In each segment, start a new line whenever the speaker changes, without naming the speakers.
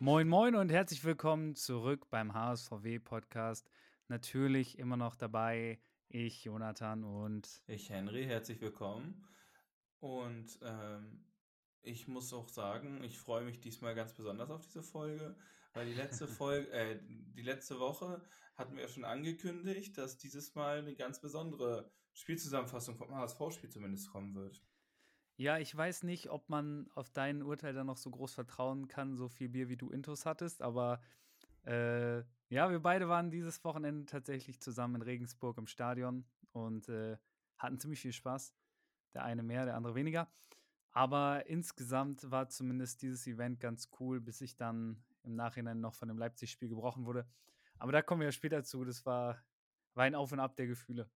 Moin, moin und herzlich willkommen zurück beim HSVW Podcast. Natürlich immer noch dabei ich, Jonathan und
ich, Henry. Herzlich willkommen. Und ähm, ich muss auch sagen, ich freue mich diesmal ganz besonders auf diese Folge, weil die letzte Folge, äh, die letzte Woche hatten wir ja schon angekündigt, dass dieses Mal eine ganz besondere Spielzusammenfassung vom HSV-Spiel zumindest kommen wird.
Ja, ich weiß nicht, ob man auf dein Urteil dann noch so groß vertrauen kann, so viel Bier wie du Intos hattest, aber äh, ja, wir beide waren dieses Wochenende tatsächlich zusammen in Regensburg im Stadion und äh, hatten ziemlich viel Spaß. Der eine mehr, der andere weniger. Aber insgesamt war zumindest dieses Event ganz cool, bis ich dann im Nachhinein noch von dem Leipzig-Spiel gebrochen wurde. Aber da kommen wir ja später zu. Das war, war ein Auf und Ab der Gefühle.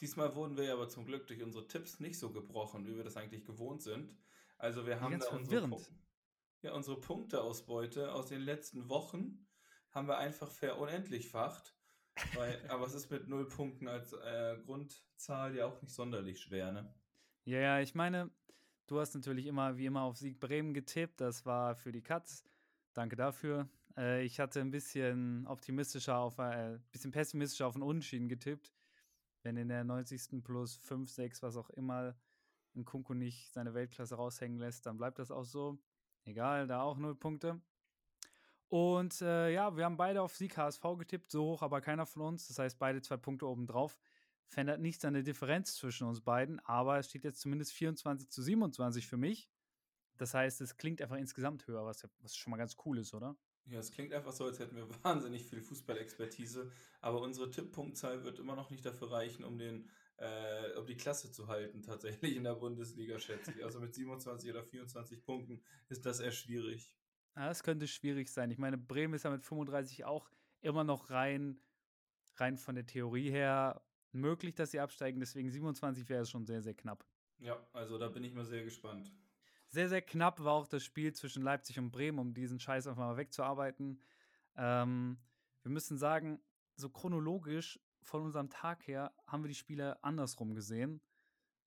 Diesmal wurden wir aber zum Glück durch unsere Tipps nicht so gebrochen, wie wir das eigentlich gewohnt sind. Also wir haben da unsere, ja, unsere Punkteausbeute aus den letzten Wochen haben wir einfach verunendlichfacht. Weil, aber es ist mit null Punkten als äh, Grundzahl ja auch nicht sonderlich schwer, ne?
Ja, ja, ich meine, du hast natürlich immer wie immer auf Sieg Bremen getippt. Das war für die Katz. Danke dafür. Äh, ich hatte ein bisschen optimistischer auf, äh, bisschen pessimistischer auf einen Unentschieden getippt wenn in der 90. plus 5, 6, was auch immer, ein Kunku nicht seine Weltklasse raushängen lässt, dann bleibt das auch so. Egal, da auch null Punkte. Und äh, ja, wir haben beide auf Sieg HSV getippt, so hoch aber keiner von uns. Das heißt, beide zwei Punkte obendrauf. Verändert nichts an der Differenz zwischen uns beiden, aber es steht jetzt zumindest 24 zu 27 für mich. Das heißt, es klingt einfach insgesamt höher, was, was schon mal ganz cool ist, oder?
Ja, es klingt einfach so, als hätten wir wahnsinnig viel Fußballexpertise, aber unsere Tipppunktzahl wird immer noch nicht dafür reichen, um den äh, um die Klasse zu halten, tatsächlich in der Bundesliga, schätze ich. Also mit 27 oder 24 Punkten ist das eher schwierig.
Ja, es könnte schwierig sein. Ich meine, Bremen ist ja mit 35 auch immer noch rein, rein von der Theorie her möglich, dass sie absteigen. Deswegen 27 wäre es schon sehr, sehr knapp.
Ja, also da bin ich mal sehr gespannt.
Sehr, sehr knapp war auch das Spiel zwischen Leipzig und Bremen, um diesen Scheiß einfach mal wegzuarbeiten. Ähm, wir müssen sagen, so chronologisch von unserem Tag her haben wir die Spiele andersrum gesehen.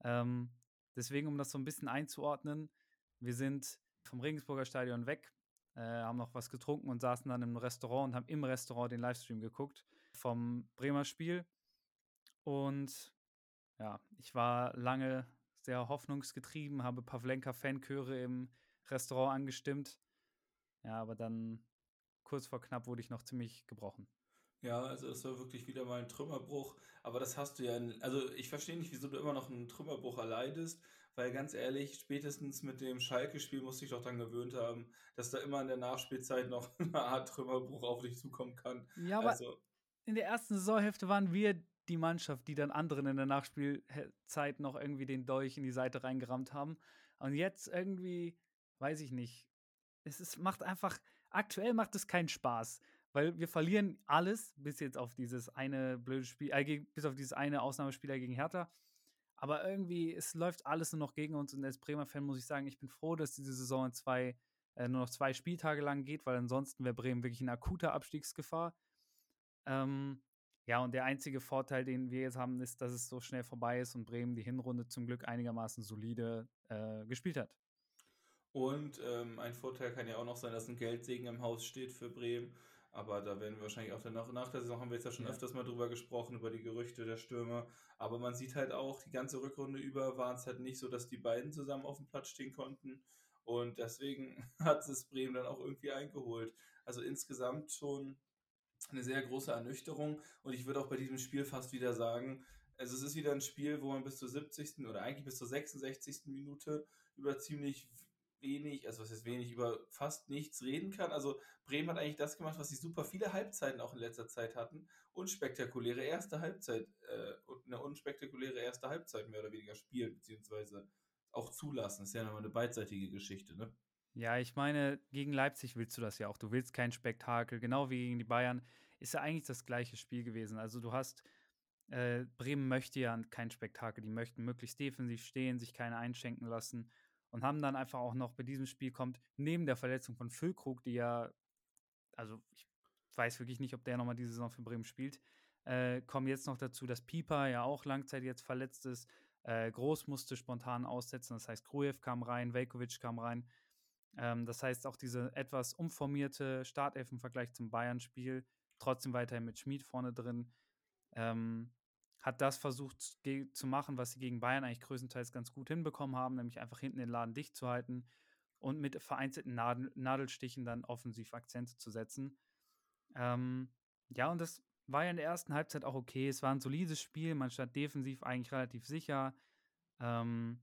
Ähm, deswegen, um das so ein bisschen einzuordnen, wir sind vom Regensburger Stadion weg, äh, haben noch was getrunken und saßen dann im Restaurant und haben im Restaurant den Livestream geguckt vom Bremer Spiel. Und ja, ich war lange sehr hoffnungsgetrieben, habe Pavlenka-Fanchöre im Restaurant angestimmt. Ja, aber dann kurz vor knapp wurde ich noch ziemlich gebrochen.
Ja, also es war wirklich wieder mal ein Trümmerbruch. Aber das hast du ja, also ich verstehe nicht, wieso du immer noch einen Trümmerbruch erleidest, weil ganz ehrlich, spätestens mit dem Schalke-Spiel musste ich doch dann gewöhnt haben, dass da immer in der Nachspielzeit noch eine Art Trümmerbruch auf dich zukommen kann.
Ja, aber also, in der ersten Saisonhälfte waren wir die Mannschaft, die dann anderen in der Nachspielzeit noch irgendwie den Dolch in die Seite reingerammt haben. Und jetzt irgendwie, weiß ich nicht. Es ist, macht einfach, aktuell macht es keinen Spaß, weil wir verlieren alles, bis jetzt auf dieses eine blöde Spiel, äh, bis auf dieses eine Ausnahmespieler gegen Hertha. Aber irgendwie, es läuft alles nur noch gegen uns. Und als Bremer-Fan muss ich sagen, ich bin froh, dass diese Saison zwei, äh, nur noch zwei Spieltage lang geht, weil ansonsten wäre Bremen wirklich in akuter Abstiegsgefahr. Ähm, ja, und der einzige Vorteil, den wir jetzt haben, ist, dass es so schnell vorbei ist und Bremen die Hinrunde zum Glück einigermaßen solide äh, gespielt hat.
Und ähm, ein Vorteil kann ja auch noch sein, dass ein Geldsegen im Haus steht für Bremen. Aber da werden wir wahrscheinlich auch danach, nach der Saison haben wir jetzt ja schon ja. öfters mal drüber gesprochen, über die Gerüchte der Stürmer. Aber man sieht halt auch, die ganze Rückrunde über war es halt nicht so, dass die beiden zusammen auf dem Platz stehen konnten. Und deswegen hat es Bremen dann auch irgendwie eingeholt. Also insgesamt schon eine sehr große Ernüchterung. Und ich würde auch bei diesem Spiel fast wieder sagen, also es ist wieder ein Spiel, wo man bis zur 70. oder eigentlich bis zur 66. Minute über ziemlich wenig, also was ist wenig, über fast nichts reden kann. Also Bremen hat eigentlich das gemacht, was sie super viele Halbzeiten auch in letzter Zeit hatten. Unspektakuläre erste Halbzeit, äh, eine unspektakuläre erste Halbzeit mehr oder weniger spielen, beziehungsweise auch zulassen. Das ist ja nochmal eine beidseitige Geschichte, ne?
Ja, ich meine, gegen Leipzig willst du das ja auch. Du willst kein Spektakel, genau wie gegen die Bayern. Ist ja eigentlich das gleiche Spiel gewesen. Also du hast, äh, Bremen möchte ja kein Spektakel. Die möchten möglichst defensiv stehen, sich keine einschenken lassen und haben dann einfach auch noch bei diesem Spiel kommt, neben der Verletzung von Füllkrug, die ja, also ich weiß wirklich nicht, ob der nochmal diese Saison für Bremen spielt, Äh, kommen jetzt noch dazu, dass Pieper ja auch langzeit jetzt verletzt ist. Äh, Groß musste spontan aussetzen, das heißt, Grujew kam rein, Velkovic kam rein. Ähm, das heißt, auch diese etwas umformierte Startelf im Vergleich zum Bayern-Spiel, trotzdem weiterhin mit Schmid vorne drin, ähm, hat das versucht zu machen, was sie gegen Bayern eigentlich größtenteils ganz gut hinbekommen haben, nämlich einfach hinten den Laden dicht zu halten und mit vereinzelten Nadel Nadelstichen dann offensiv Akzente zu setzen. Ähm, ja, und das war ja in der ersten Halbzeit auch okay. Es war ein solides Spiel, man stand defensiv eigentlich relativ sicher. Ähm,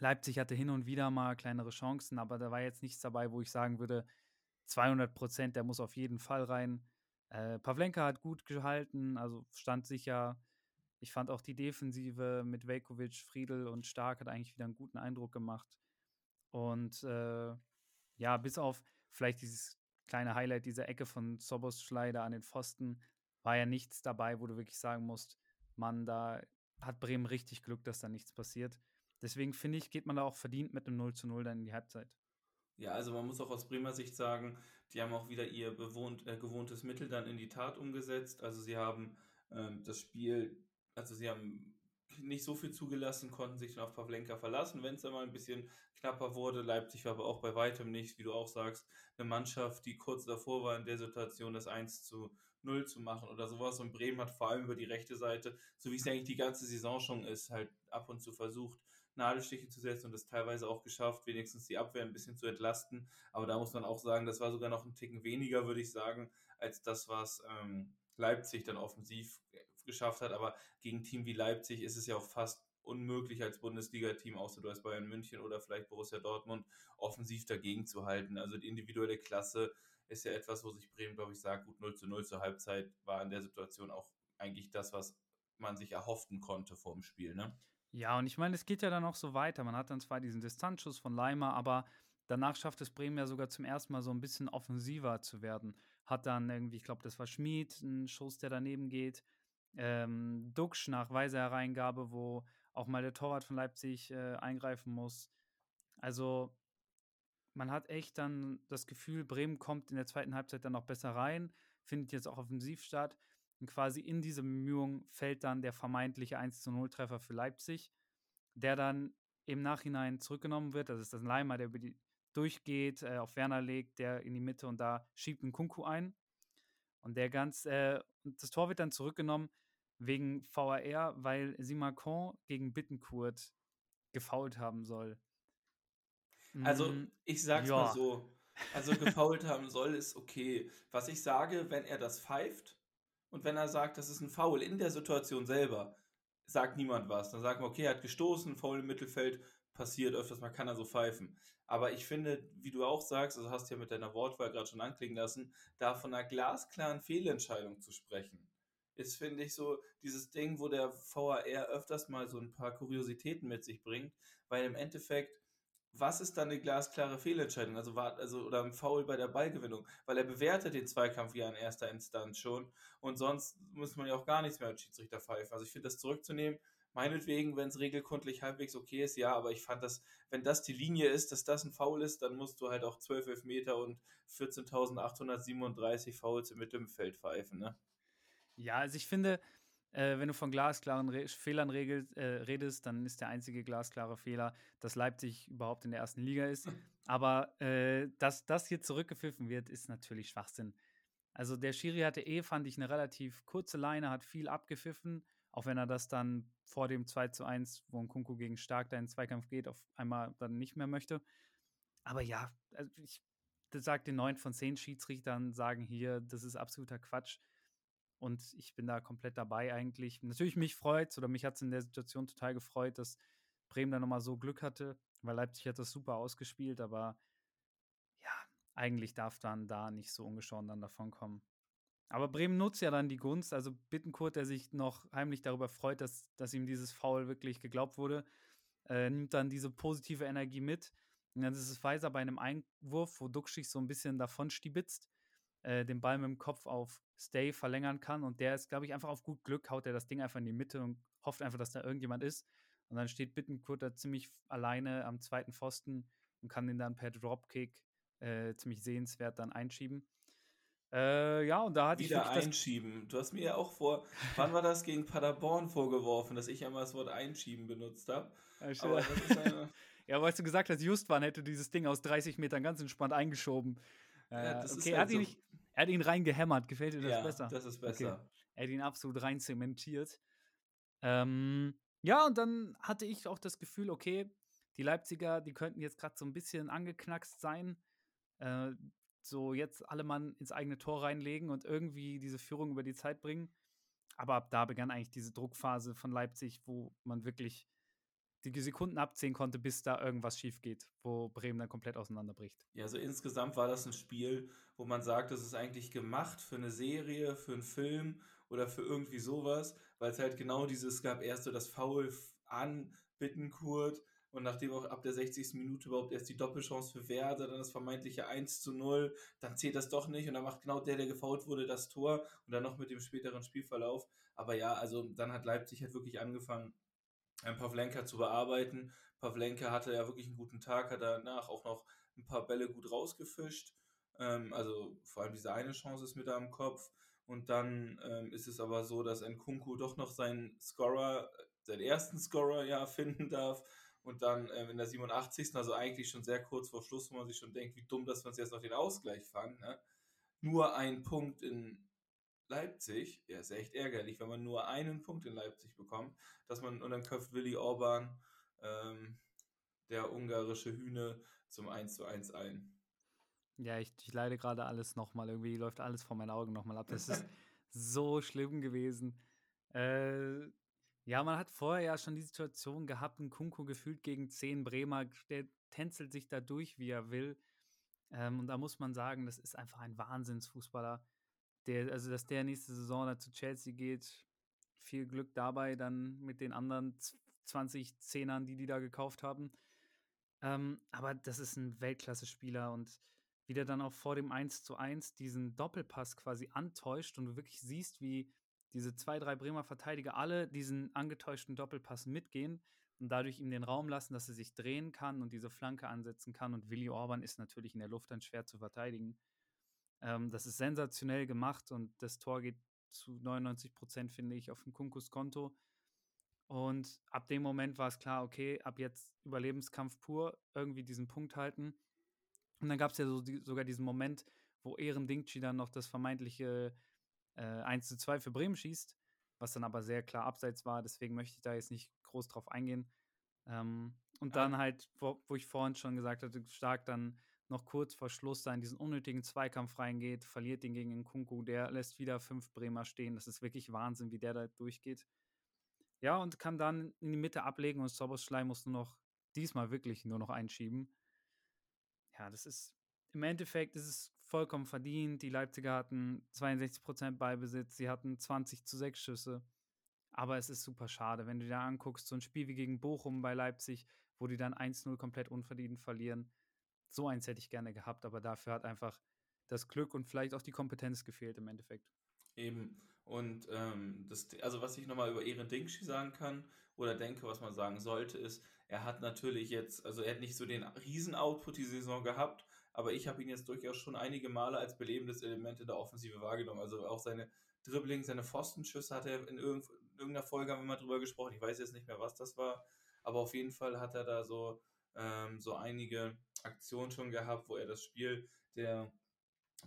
Leipzig hatte hin und wieder mal kleinere Chancen, aber da war jetzt nichts dabei, wo ich sagen würde, 200 Prozent, der muss auf jeden Fall rein. Äh, Pavlenka hat gut gehalten, also stand sicher. Ich fand auch die Defensive mit Velkovic, Friedel und Stark hat eigentlich wieder einen guten Eindruck gemacht. Und äh, ja, bis auf vielleicht dieses kleine Highlight, diese Ecke von Sobos Schleider an den Pfosten, war ja nichts dabei, wo du wirklich sagen musst, Mann, da hat Bremen richtig Glück, dass da nichts passiert. Deswegen finde ich, geht man da auch verdient mit einem 0 zu 0 dann in die Halbzeit.
Ja, also man muss auch aus Bremer Sicht sagen, die haben auch wieder ihr bewohnt, äh, gewohntes Mittel dann in die Tat umgesetzt. Also sie haben ähm, das Spiel, also sie haben nicht so viel zugelassen, konnten sich dann auf Pavlenka verlassen, wenn es dann mal ein bisschen knapper wurde. Leipzig war aber auch bei weitem nicht, wie du auch sagst, eine Mannschaft, die kurz davor war in der Situation, das 1 zu 0 zu machen oder sowas. Und Bremen hat vor allem über die rechte Seite, so wie es eigentlich die ganze Saison schon ist, halt ab und zu versucht, Nadelstiche zu setzen und es teilweise auch geschafft, wenigstens die Abwehr ein bisschen zu entlasten. Aber da muss man auch sagen, das war sogar noch ein Ticken weniger, würde ich sagen, als das, was ähm, Leipzig dann offensiv geschafft hat. Aber gegen ein Team wie Leipzig ist es ja auch fast unmöglich als Bundesliga-Team, außer du hast Bayern München oder vielleicht Borussia Dortmund, offensiv dagegen zu halten. Also die individuelle Klasse ist ja etwas, wo sich Bremen, glaube ich, sagt, gut 0 zu 0 zur Halbzeit war in der Situation auch eigentlich das, was man sich erhofften konnte vor dem Spiel, ne?
Ja, und ich meine, es geht ja dann auch so weiter. Man hat dann zwar diesen Distanzschuss von Leimer, aber danach schafft es Bremen ja sogar zum ersten Mal so ein bisschen offensiver zu werden. Hat dann irgendwie, ich glaube, das war Schmid, ein Schuss, der daneben geht. Ähm, Duxch nach weiser Hereingabe, wo auch mal der Torwart von Leipzig äh, eingreifen muss. Also man hat echt dann das Gefühl, Bremen kommt in der zweiten Halbzeit dann noch besser rein, findet jetzt auch offensiv statt. Und quasi in diese Bemühung fällt dann der vermeintliche 1 zu 0 Treffer für Leipzig, der dann im Nachhinein zurückgenommen wird. Das ist das Leimer, der über die durchgeht, äh, auf Werner legt, der in die Mitte und da schiebt ein Kunku ein. Und der ganz, äh, das Tor wird dann zurückgenommen wegen VAR, weil Simacon gegen Bittenkurt gefault haben soll.
Also, mm, ich sag's ja. mal so. Also, gefault haben soll, ist okay. Was ich sage, wenn er das pfeift und wenn er sagt, das ist ein Foul in der Situation selber, sagt niemand was. Dann sagen wir, okay, er hat gestoßen, Foul im Mittelfeld, passiert öfters mal, kann er so pfeifen. Aber ich finde, wie du auch sagst, also hast ja mit deiner Wortwahl gerade schon anklingen lassen, da von einer glasklaren Fehlentscheidung zu sprechen, ist, finde ich, so dieses Ding, wo der VAR öfters mal so ein paar Kuriositäten mit sich bringt, weil im Endeffekt was ist dann eine glasklare Fehlentscheidung? Also, war, also oder ein Foul bei der Ballgewinnung, weil er bewertet den Zweikampf ja in erster Instanz schon und sonst muss man ja auch gar nichts mehr als Schiedsrichter pfeifen. Also ich finde das zurückzunehmen, meinetwegen, wenn es regelkundlich halbwegs okay ist, ja, aber ich fand das, wenn das die Linie ist, dass das ein Foul ist, dann musst du halt auch 12 Elfmeter und 14.837 Fouls im Mittelfeld pfeifen, ne?
Ja, also ich finde, äh, wenn du von glasklaren Re Fehlern regelt, äh, redest, dann ist der einzige glasklare Fehler, dass Leipzig überhaupt in der ersten Liga ist. Aber äh, dass das hier zurückgepfiffen wird, ist natürlich Schwachsinn. Also der Schiri hatte eh, fand ich, eine relativ kurze Leine, hat viel abgepfiffen, auch wenn er das dann vor dem 2 zu 1, wo ein Kunku gegen Stark da in den Zweikampf geht, auf einmal dann nicht mehr möchte. Aber ja, also ich sage den 9 von 10 Schiedsrichtern, sagen hier, das ist absoluter Quatsch. Und ich bin da komplett dabei eigentlich. Natürlich mich freut oder mich hat es in der Situation total gefreut, dass Bremen da nochmal so Glück hatte, weil Leipzig hat das super ausgespielt, aber ja, eigentlich darf dann da nicht so ungeschoren dann davon kommen. Aber Bremen nutzt ja dann die Gunst, also Bittenkurt, der sich noch heimlich darüber freut, dass, dass ihm dieses Foul wirklich geglaubt wurde, äh, nimmt dann diese positive Energie mit. Und dann ist es Weiser bei einem Einwurf, wo Duxchig so ein bisschen davon stibitzt äh, den Ball mit dem Kopf auf Stay verlängern kann. Und der ist, glaube ich, einfach auf gut Glück, haut er das Ding einfach in die Mitte und hofft einfach, dass da irgendjemand ist. Und dann steht Bittenkurt da ziemlich alleine am zweiten Pfosten und kann den dann per Dropkick äh, ziemlich sehenswert dann einschieben. Äh, ja, und da hatte
Wieder
ich wirklich
einschieben. Du hast mir ja auch vor, wann war das gegen Paderborn vorgeworfen, dass ich einmal das Wort einschieben benutzt habe. eine,
Ja, weißt du gesagt hast, Justwan hätte dieses Ding aus 30 Metern ganz entspannt eingeschoben. Äh,
Ja, das ist
okay, er,
halt
hat ihn
so.
nicht, er hat ihn reingehämmert. Gefällt dir das
ja,
besser?
das ist besser.
Er hat ihn absolut rein zementiert. Ähm, ja, und dann hatte ich auch das Gefühl, okay, die Leipziger, die könnten jetzt gerade so ein bisschen angeknackst sein. Äh, so jetzt alle Mann ins eigene Tor reinlegen und irgendwie diese Führung über die Zeit bringen. Aber ab da begann eigentlich diese Druckphase von Leipzig, wo man wirklich die Sekunden abzählen konnte, bis da irgendwas schief geht, wo Bremen dann komplett auseinanderbricht.
Ja, also insgesamt war das ein Spiel, wo man sagt, das ist eigentlich gemacht für eine Serie, für einen Film oder für irgendwie sowas, weil es halt genau dieses gab, erst so das Foul an Bittenkurt und nachdem auch ab der 60. Minute überhaupt erst die Doppelchance für Werder, dann das vermeintliche 1 zu 0, dann zählt das doch nicht und dann macht genau der, der gefault wurde, das Tor und dann noch mit dem späteren Spielverlauf. Aber ja, also dann hat Leipzig halt wirklich angefangen, Pavlenka zu bearbeiten. Pavlenka hatte ja wirklich einen guten Tag, hat danach auch noch ein paar Bälle gut rausgefischt. Ähm, also vor allem diese eine Chance ist mir da im Kopf. Und dann ähm, ist es aber so, dass Nkunku doch noch seinen Scorer, seinen ersten Scorer ja finden darf. Und dann ähm, in der 87. also eigentlich schon sehr kurz vor Schluss, wo man sich schon denkt, wie dumm, dass wir uns jetzt noch den Ausgleich fangen. Ne? Nur ein Punkt in Leipzig, ja, ist echt ärgerlich, wenn man nur einen Punkt in Leipzig bekommt, dass man, und dann köpft Willi Orban, ähm, der ungarische Hühne, zum 1 zu 1 ein.
Ja, ich, ich leide gerade alles nochmal. Irgendwie läuft alles vor meinen Augen nochmal ab. Das ist so schlimm gewesen. Äh, ja, man hat vorher ja schon die Situation gehabt, ein Kunko gefühlt gegen 10 Bremer, der tänzelt sich da durch, wie er will. Ähm, und da muss man sagen, das ist einfach ein Wahnsinnsfußballer. Der, also, dass der nächste Saison da zu Chelsea geht, viel Glück dabei, dann mit den anderen 20 Zehnern, die die da gekauft haben. Ähm, aber das ist ein Weltklasse-Spieler und wie der dann auch vor dem 1 zu 1 diesen Doppelpass quasi antäuscht und du wirklich siehst, wie diese zwei, drei Bremer Verteidiger alle diesen angetäuschten Doppelpass mitgehen und dadurch ihm den Raum lassen, dass er sich drehen kann und diese Flanke ansetzen kann. Und Willi Orban ist natürlich in der Luft dann schwer zu verteidigen. Ähm, das ist sensationell gemacht und das Tor geht zu 99 Prozent, finde ich, auf dem Kunkus Konto. Und ab dem Moment war es klar, okay, ab jetzt Überlebenskampf pur, irgendwie diesen Punkt halten. Und dann gab es ja so die, sogar diesen Moment, wo Ehren Dingchi dann noch das vermeintliche äh, 1 zu 2 für Bremen schießt, was dann aber sehr klar abseits war. Deswegen möchte ich da jetzt nicht groß drauf eingehen. Ähm, und dann halt, wo, wo, ich vorhin schon gesagt hatte, stark dann noch kurz vor Schluss da in diesen unnötigen Zweikampf reingeht, verliert den gegen Kunku, der lässt wieder fünf Bremer stehen. Das ist wirklich Wahnsinn, wie der da durchgeht. Ja, und kann dann in die Mitte ablegen und Soboschlei muss nur noch, diesmal wirklich nur noch einschieben. Ja, das ist, im Endeffekt ist es vollkommen verdient. Die Leipziger hatten 62% Beibesitz, sie hatten 20 zu 6 Schüsse. Aber es ist super schade, wenn du dir anguckst, so ein Spiel wie gegen Bochum bei Leipzig, wo die dann 1-0 komplett unverdient verlieren. So eins hätte ich gerne gehabt, aber dafür hat einfach das Glück und vielleicht auch die Kompetenz gefehlt im Endeffekt.
Eben. Und ähm, das, also was ich nochmal über Ehren Dingschi sagen kann oder denke, was man sagen sollte, ist, er hat natürlich jetzt, also er hat nicht so den Riesen-Output die Saison gehabt, aber ich habe ihn jetzt durchaus schon einige Male als belebendes Element in der Offensive wahrgenommen. Also auch seine Dribbling, seine Pfostenschüsse hat er in irgendeiner Folge haben wir mal drüber gesprochen. Ich weiß jetzt nicht mehr, was das war, aber auf jeden Fall hat er da so, ähm, so einige Aktionen schon gehabt, wo er das Spiel der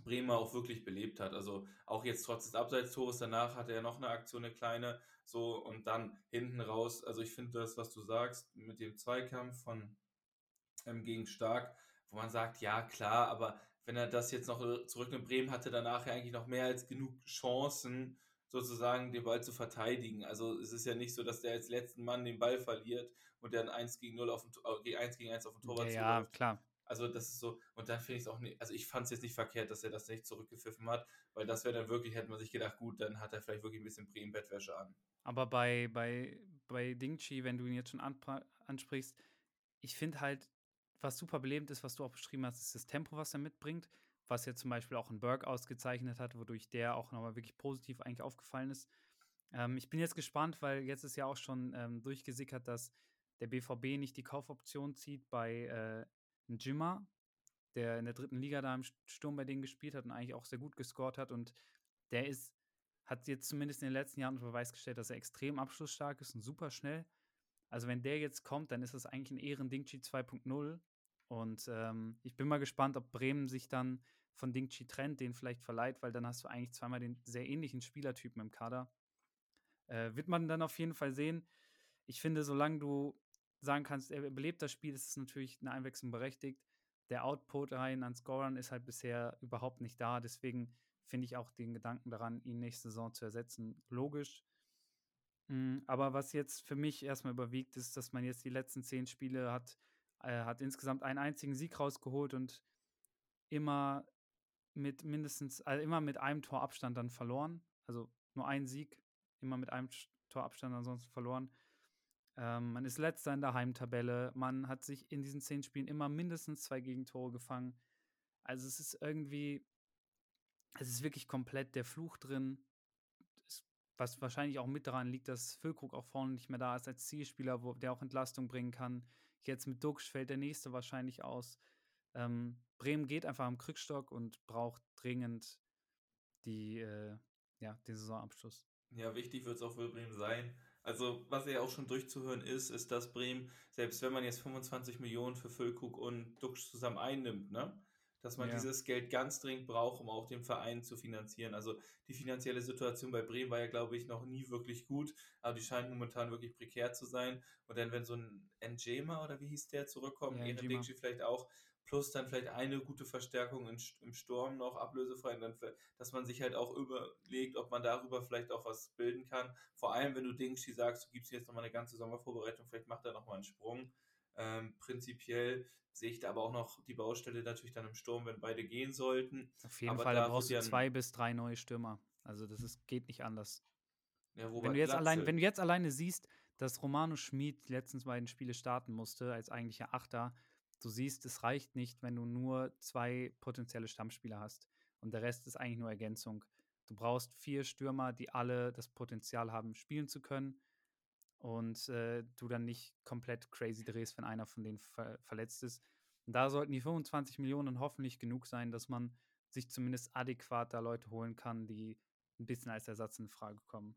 Bremer auch wirklich belebt hat. Also auch jetzt trotz des Abseitstores danach hatte er noch eine Aktion, eine kleine, so und dann hinten raus. Also ich finde das, was du sagst, mit dem Zweikampf von ähm, gegen Stark, wo man sagt, ja klar, aber wenn er das jetzt noch zurück in Bremen hatte, danach ja eigentlich noch mehr als genug Chancen, sozusagen den Ball zu verteidigen. Also es ist ja nicht so, dass der als letzten Mann den Ball verliert und ein 1 gegen 0 auf dem, 1 gegen 1 auf dem Torwart
Ja, ja klar.
Also das ist so, und dann finde ich es auch nicht, also ich fand es jetzt nicht verkehrt, dass er das nicht zurückgepfiffen hat, weil das wäre dann wirklich, hätte man sich gedacht, gut, dann hat er vielleicht wirklich ein bisschen Bremen-Bettwäsche an.
Aber bei, bei, bei Dingchi, wenn du ihn jetzt schon ansprichst, ich finde halt, was super belebend ist, was du auch beschrieben hast, ist das Tempo, was er mitbringt, was ja zum Beispiel auch ein Berg ausgezeichnet hat, wodurch der auch nochmal wirklich positiv eigentlich aufgefallen ist. Ähm, ich bin jetzt gespannt, weil jetzt ist ja auch schon ähm, durchgesickert, dass der BVB nicht die Kaufoption zieht bei äh, Jimmer. der in der dritten Liga da im Sturm bei denen gespielt hat und eigentlich auch sehr gut gescored hat. Und der ist, hat jetzt zumindest in den letzten Jahren unter Beweis gestellt, dass er extrem abschlussstark ist und super schnell. Also wenn der jetzt kommt, dann ist das eigentlich ein Ehren-Dingchi 2.0. Und ähm, ich bin mal gespannt, ob Bremen sich dann von Dingchi trennt, den vielleicht verleiht, weil dann hast du eigentlich zweimal den sehr ähnlichen Spielertypen im Kader. Äh, wird man dann auf jeden Fall sehen. Ich finde, solange du sagen kannst, er belebt das Spiel, ist es natürlich eine Einwechslung berechtigt. Der Output rein an Scorern ist halt bisher überhaupt nicht da. Deswegen finde ich auch den Gedanken daran, ihn nächste Saison zu ersetzen, logisch. Mhm, aber was jetzt für mich erstmal überwiegt, ist, dass man jetzt die letzten zehn Spiele hat, äh, hat insgesamt einen einzigen Sieg rausgeholt und immer mit mindestens, also immer mit einem Torabstand dann verloren. Also nur ein Sieg, immer mit einem Torabstand ansonsten verloren. Ähm, man ist letzter in der Heimtabelle. Man hat sich in diesen zehn Spielen immer mindestens zwei Gegentore gefangen. Also es ist irgendwie, es ist wirklich komplett der Fluch drin was wahrscheinlich auch mit daran liegt, dass Füllkrug auch vorne nicht mehr da ist als Zielspieler, wo, der auch Entlastung bringen kann. Jetzt mit Duxch fällt der nächste wahrscheinlich aus. Ähm, Bremen geht einfach am Krückstock und braucht dringend die, äh, ja, den Saisonabschluss.
Ja, wichtig wird es auch für Bremen sein. Also, was ja auch schon durchzuhören ist, ist, dass Bremen, selbst wenn man jetzt 25 Millionen für Füllkrug und Duxch zusammen einnimmt, ne, dass man ja. dieses Geld ganz dringend braucht, um auch den Verein zu finanzieren. Also die finanzielle Situation bei Bremen war ja, glaube ich, noch nie wirklich gut, aber die scheint momentan wirklich prekär zu sein. Und dann, wenn so ein Njema oder wie hieß der zurückkommt, ja, Ehrendigci vielleicht auch, plus dann vielleicht eine gute Verstärkung in, im Sturm noch ablösefrei, dann, dass man sich halt auch überlegt, ob man darüber vielleicht auch was bilden kann. Vor allem, wenn du Dingshi sagst, du gibst jetzt nochmal eine ganze Sommervorbereitung, vielleicht macht er nochmal einen Sprung. Ähm, prinzipiell sehe ich da aber auch noch die Baustelle natürlich dann im Sturm, wenn beide gehen sollten.
Auf jeden aber Fall, da brauchst du zwei bis drei neue Stürmer. Also das ist, geht nicht anders. Ja, wenn, du jetzt allein, wenn du jetzt alleine siehst, dass Romano Schmid die letzten beiden Spiele starten musste als eigentlicher Achter, du siehst, es reicht nicht, wenn du nur zwei potenzielle Stammspieler hast. Und der Rest ist eigentlich nur Ergänzung. Du brauchst vier Stürmer, die alle das Potenzial haben, spielen zu können und äh, du dann nicht komplett crazy drehst, wenn einer von denen ver verletzt ist. Und da sollten die 25 Millionen hoffentlich genug sein, dass man sich zumindest adäquat da Leute holen kann, die ein bisschen als Ersatz in Frage kommen.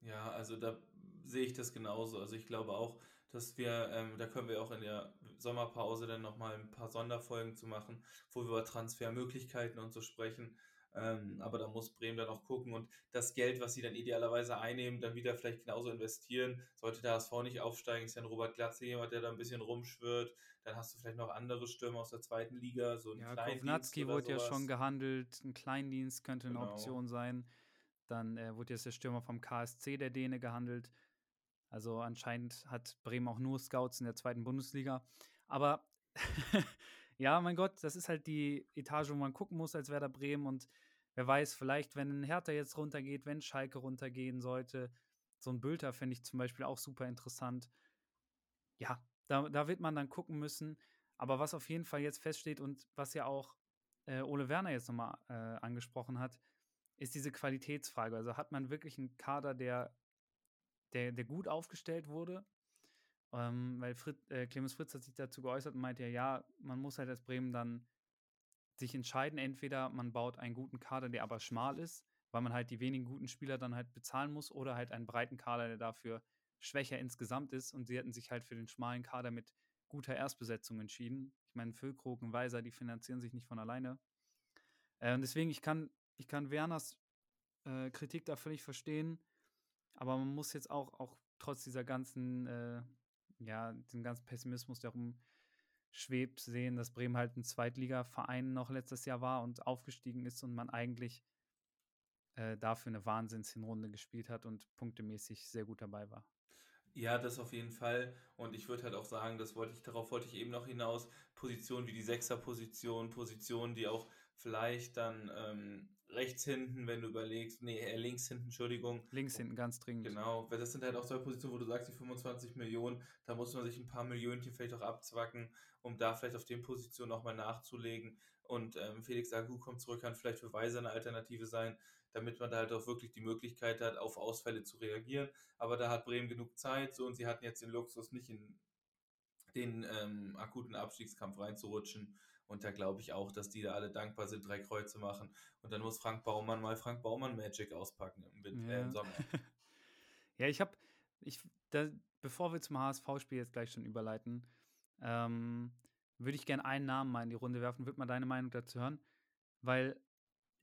Ja, also da sehe ich das genauso. Also ich glaube auch, dass wir, ähm, da können wir auch in der Sommerpause dann nochmal ein paar Sonderfolgen zu machen, wo wir über Transfermöglichkeiten und so sprechen. Ähm, aber da muss Bremen dann auch gucken und das Geld, was sie dann idealerweise einnehmen, dann wieder vielleicht genauso investieren. Sollte der HSV nicht aufsteigen, ist dann Robert Glatze jemand, der da ein bisschen rumschwirrt. Dann hast du vielleicht noch andere Stürmer aus der zweiten Liga, so ein
Ja, Kovnatski wurde ja schon gehandelt, ein Kleindienst könnte eine genau. Option sein. Dann äh, wurde jetzt der Stürmer vom KSC, der Däne, gehandelt. Also anscheinend hat Bremen auch nur Scouts in der zweiten Bundesliga. Aber ja, mein Gott, das ist halt die Etage, wo man gucken muss als Werder Bremen und wer weiß, vielleicht, wenn ein Hertha jetzt runtergeht, wenn Schalke runtergehen sollte, so ein Bülter fände ich zum Beispiel auch super interessant. Ja, da, da wird man dann gucken müssen. Aber was auf jeden Fall jetzt feststeht und was ja auch äh, Ole Werner jetzt nochmal äh, angesprochen hat, ist diese Qualitätsfrage. Also hat man wirklich einen Kader, der, der, der gut aufgestellt wurde? Ähm, weil Fritz, äh, Clemens Fritz hat sich dazu geäußert und meinte ja, ja, man muss halt als Bremen dann sich entscheiden, entweder man baut einen guten Kader, der aber schmal ist, weil man halt die wenigen guten Spieler dann halt bezahlen muss, oder halt einen breiten Kader, der dafür schwächer insgesamt ist. Und sie hätten sich halt für den schmalen Kader mit guter Erstbesetzung entschieden. Ich meine, Füllkrug und Weiser, die finanzieren sich nicht von alleine. Äh, und deswegen, ich kann, ich kann Werners äh, Kritik da völlig verstehen, aber man muss jetzt auch, auch trotz dieser ganzen, äh, ja, dem ganzen Pessimismus, der rum schwebt, sehen, dass Bremen halt ein Zweitliga-Verein noch letztes Jahr war und aufgestiegen ist und man eigentlich äh, dafür eine Wahnsinnshinrunde gespielt hat und punktemäßig sehr gut dabei war.
Ja, das auf jeden Fall. Und ich würde halt auch sagen, das wollte ich, darauf wollte ich eben noch hinaus, Positionen wie die Sechser-Position, Positionen, die auch vielleicht dann ähm, rechts hinten, wenn du überlegst, nee, äh, links hinten, Entschuldigung.
Links hinten, ganz dringend.
Genau, weil das sind halt auch zwei Positionen, wo du sagst, die 25 Millionen, da muss man sich ein paar Millionchen vielleicht auch abzwacken, um da vielleicht auf den Positionen nochmal nachzulegen. Und ähm, Felix Agu kommt zurück, kann vielleicht für Weiser eine Alternative sein, damit man da halt auch wirklich die Möglichkeit hat, auf Ausfälle zu reagieren. Aber da hat Bremen genug Zeit, so und sie hatten jetzt den Luxus, nicht in den ähm, akuten Abstiegskampf reinzurutschen. Und da glaube ich auch, dass die da alle dankbar sind, drei Kreuze machen. Und dann muss Frank Baumann mal Frank Baumann Magic auspacken im, Winter, ja. äh, im Sommer.
ja, ich habe, ich, da, bevor wir zum HSV-Spiel jetzt gleich schon überleiten, ähm, würde ich gerne einen Namen mal in die Runde werfen. Würde mal deine Meinung dazu hören? Weil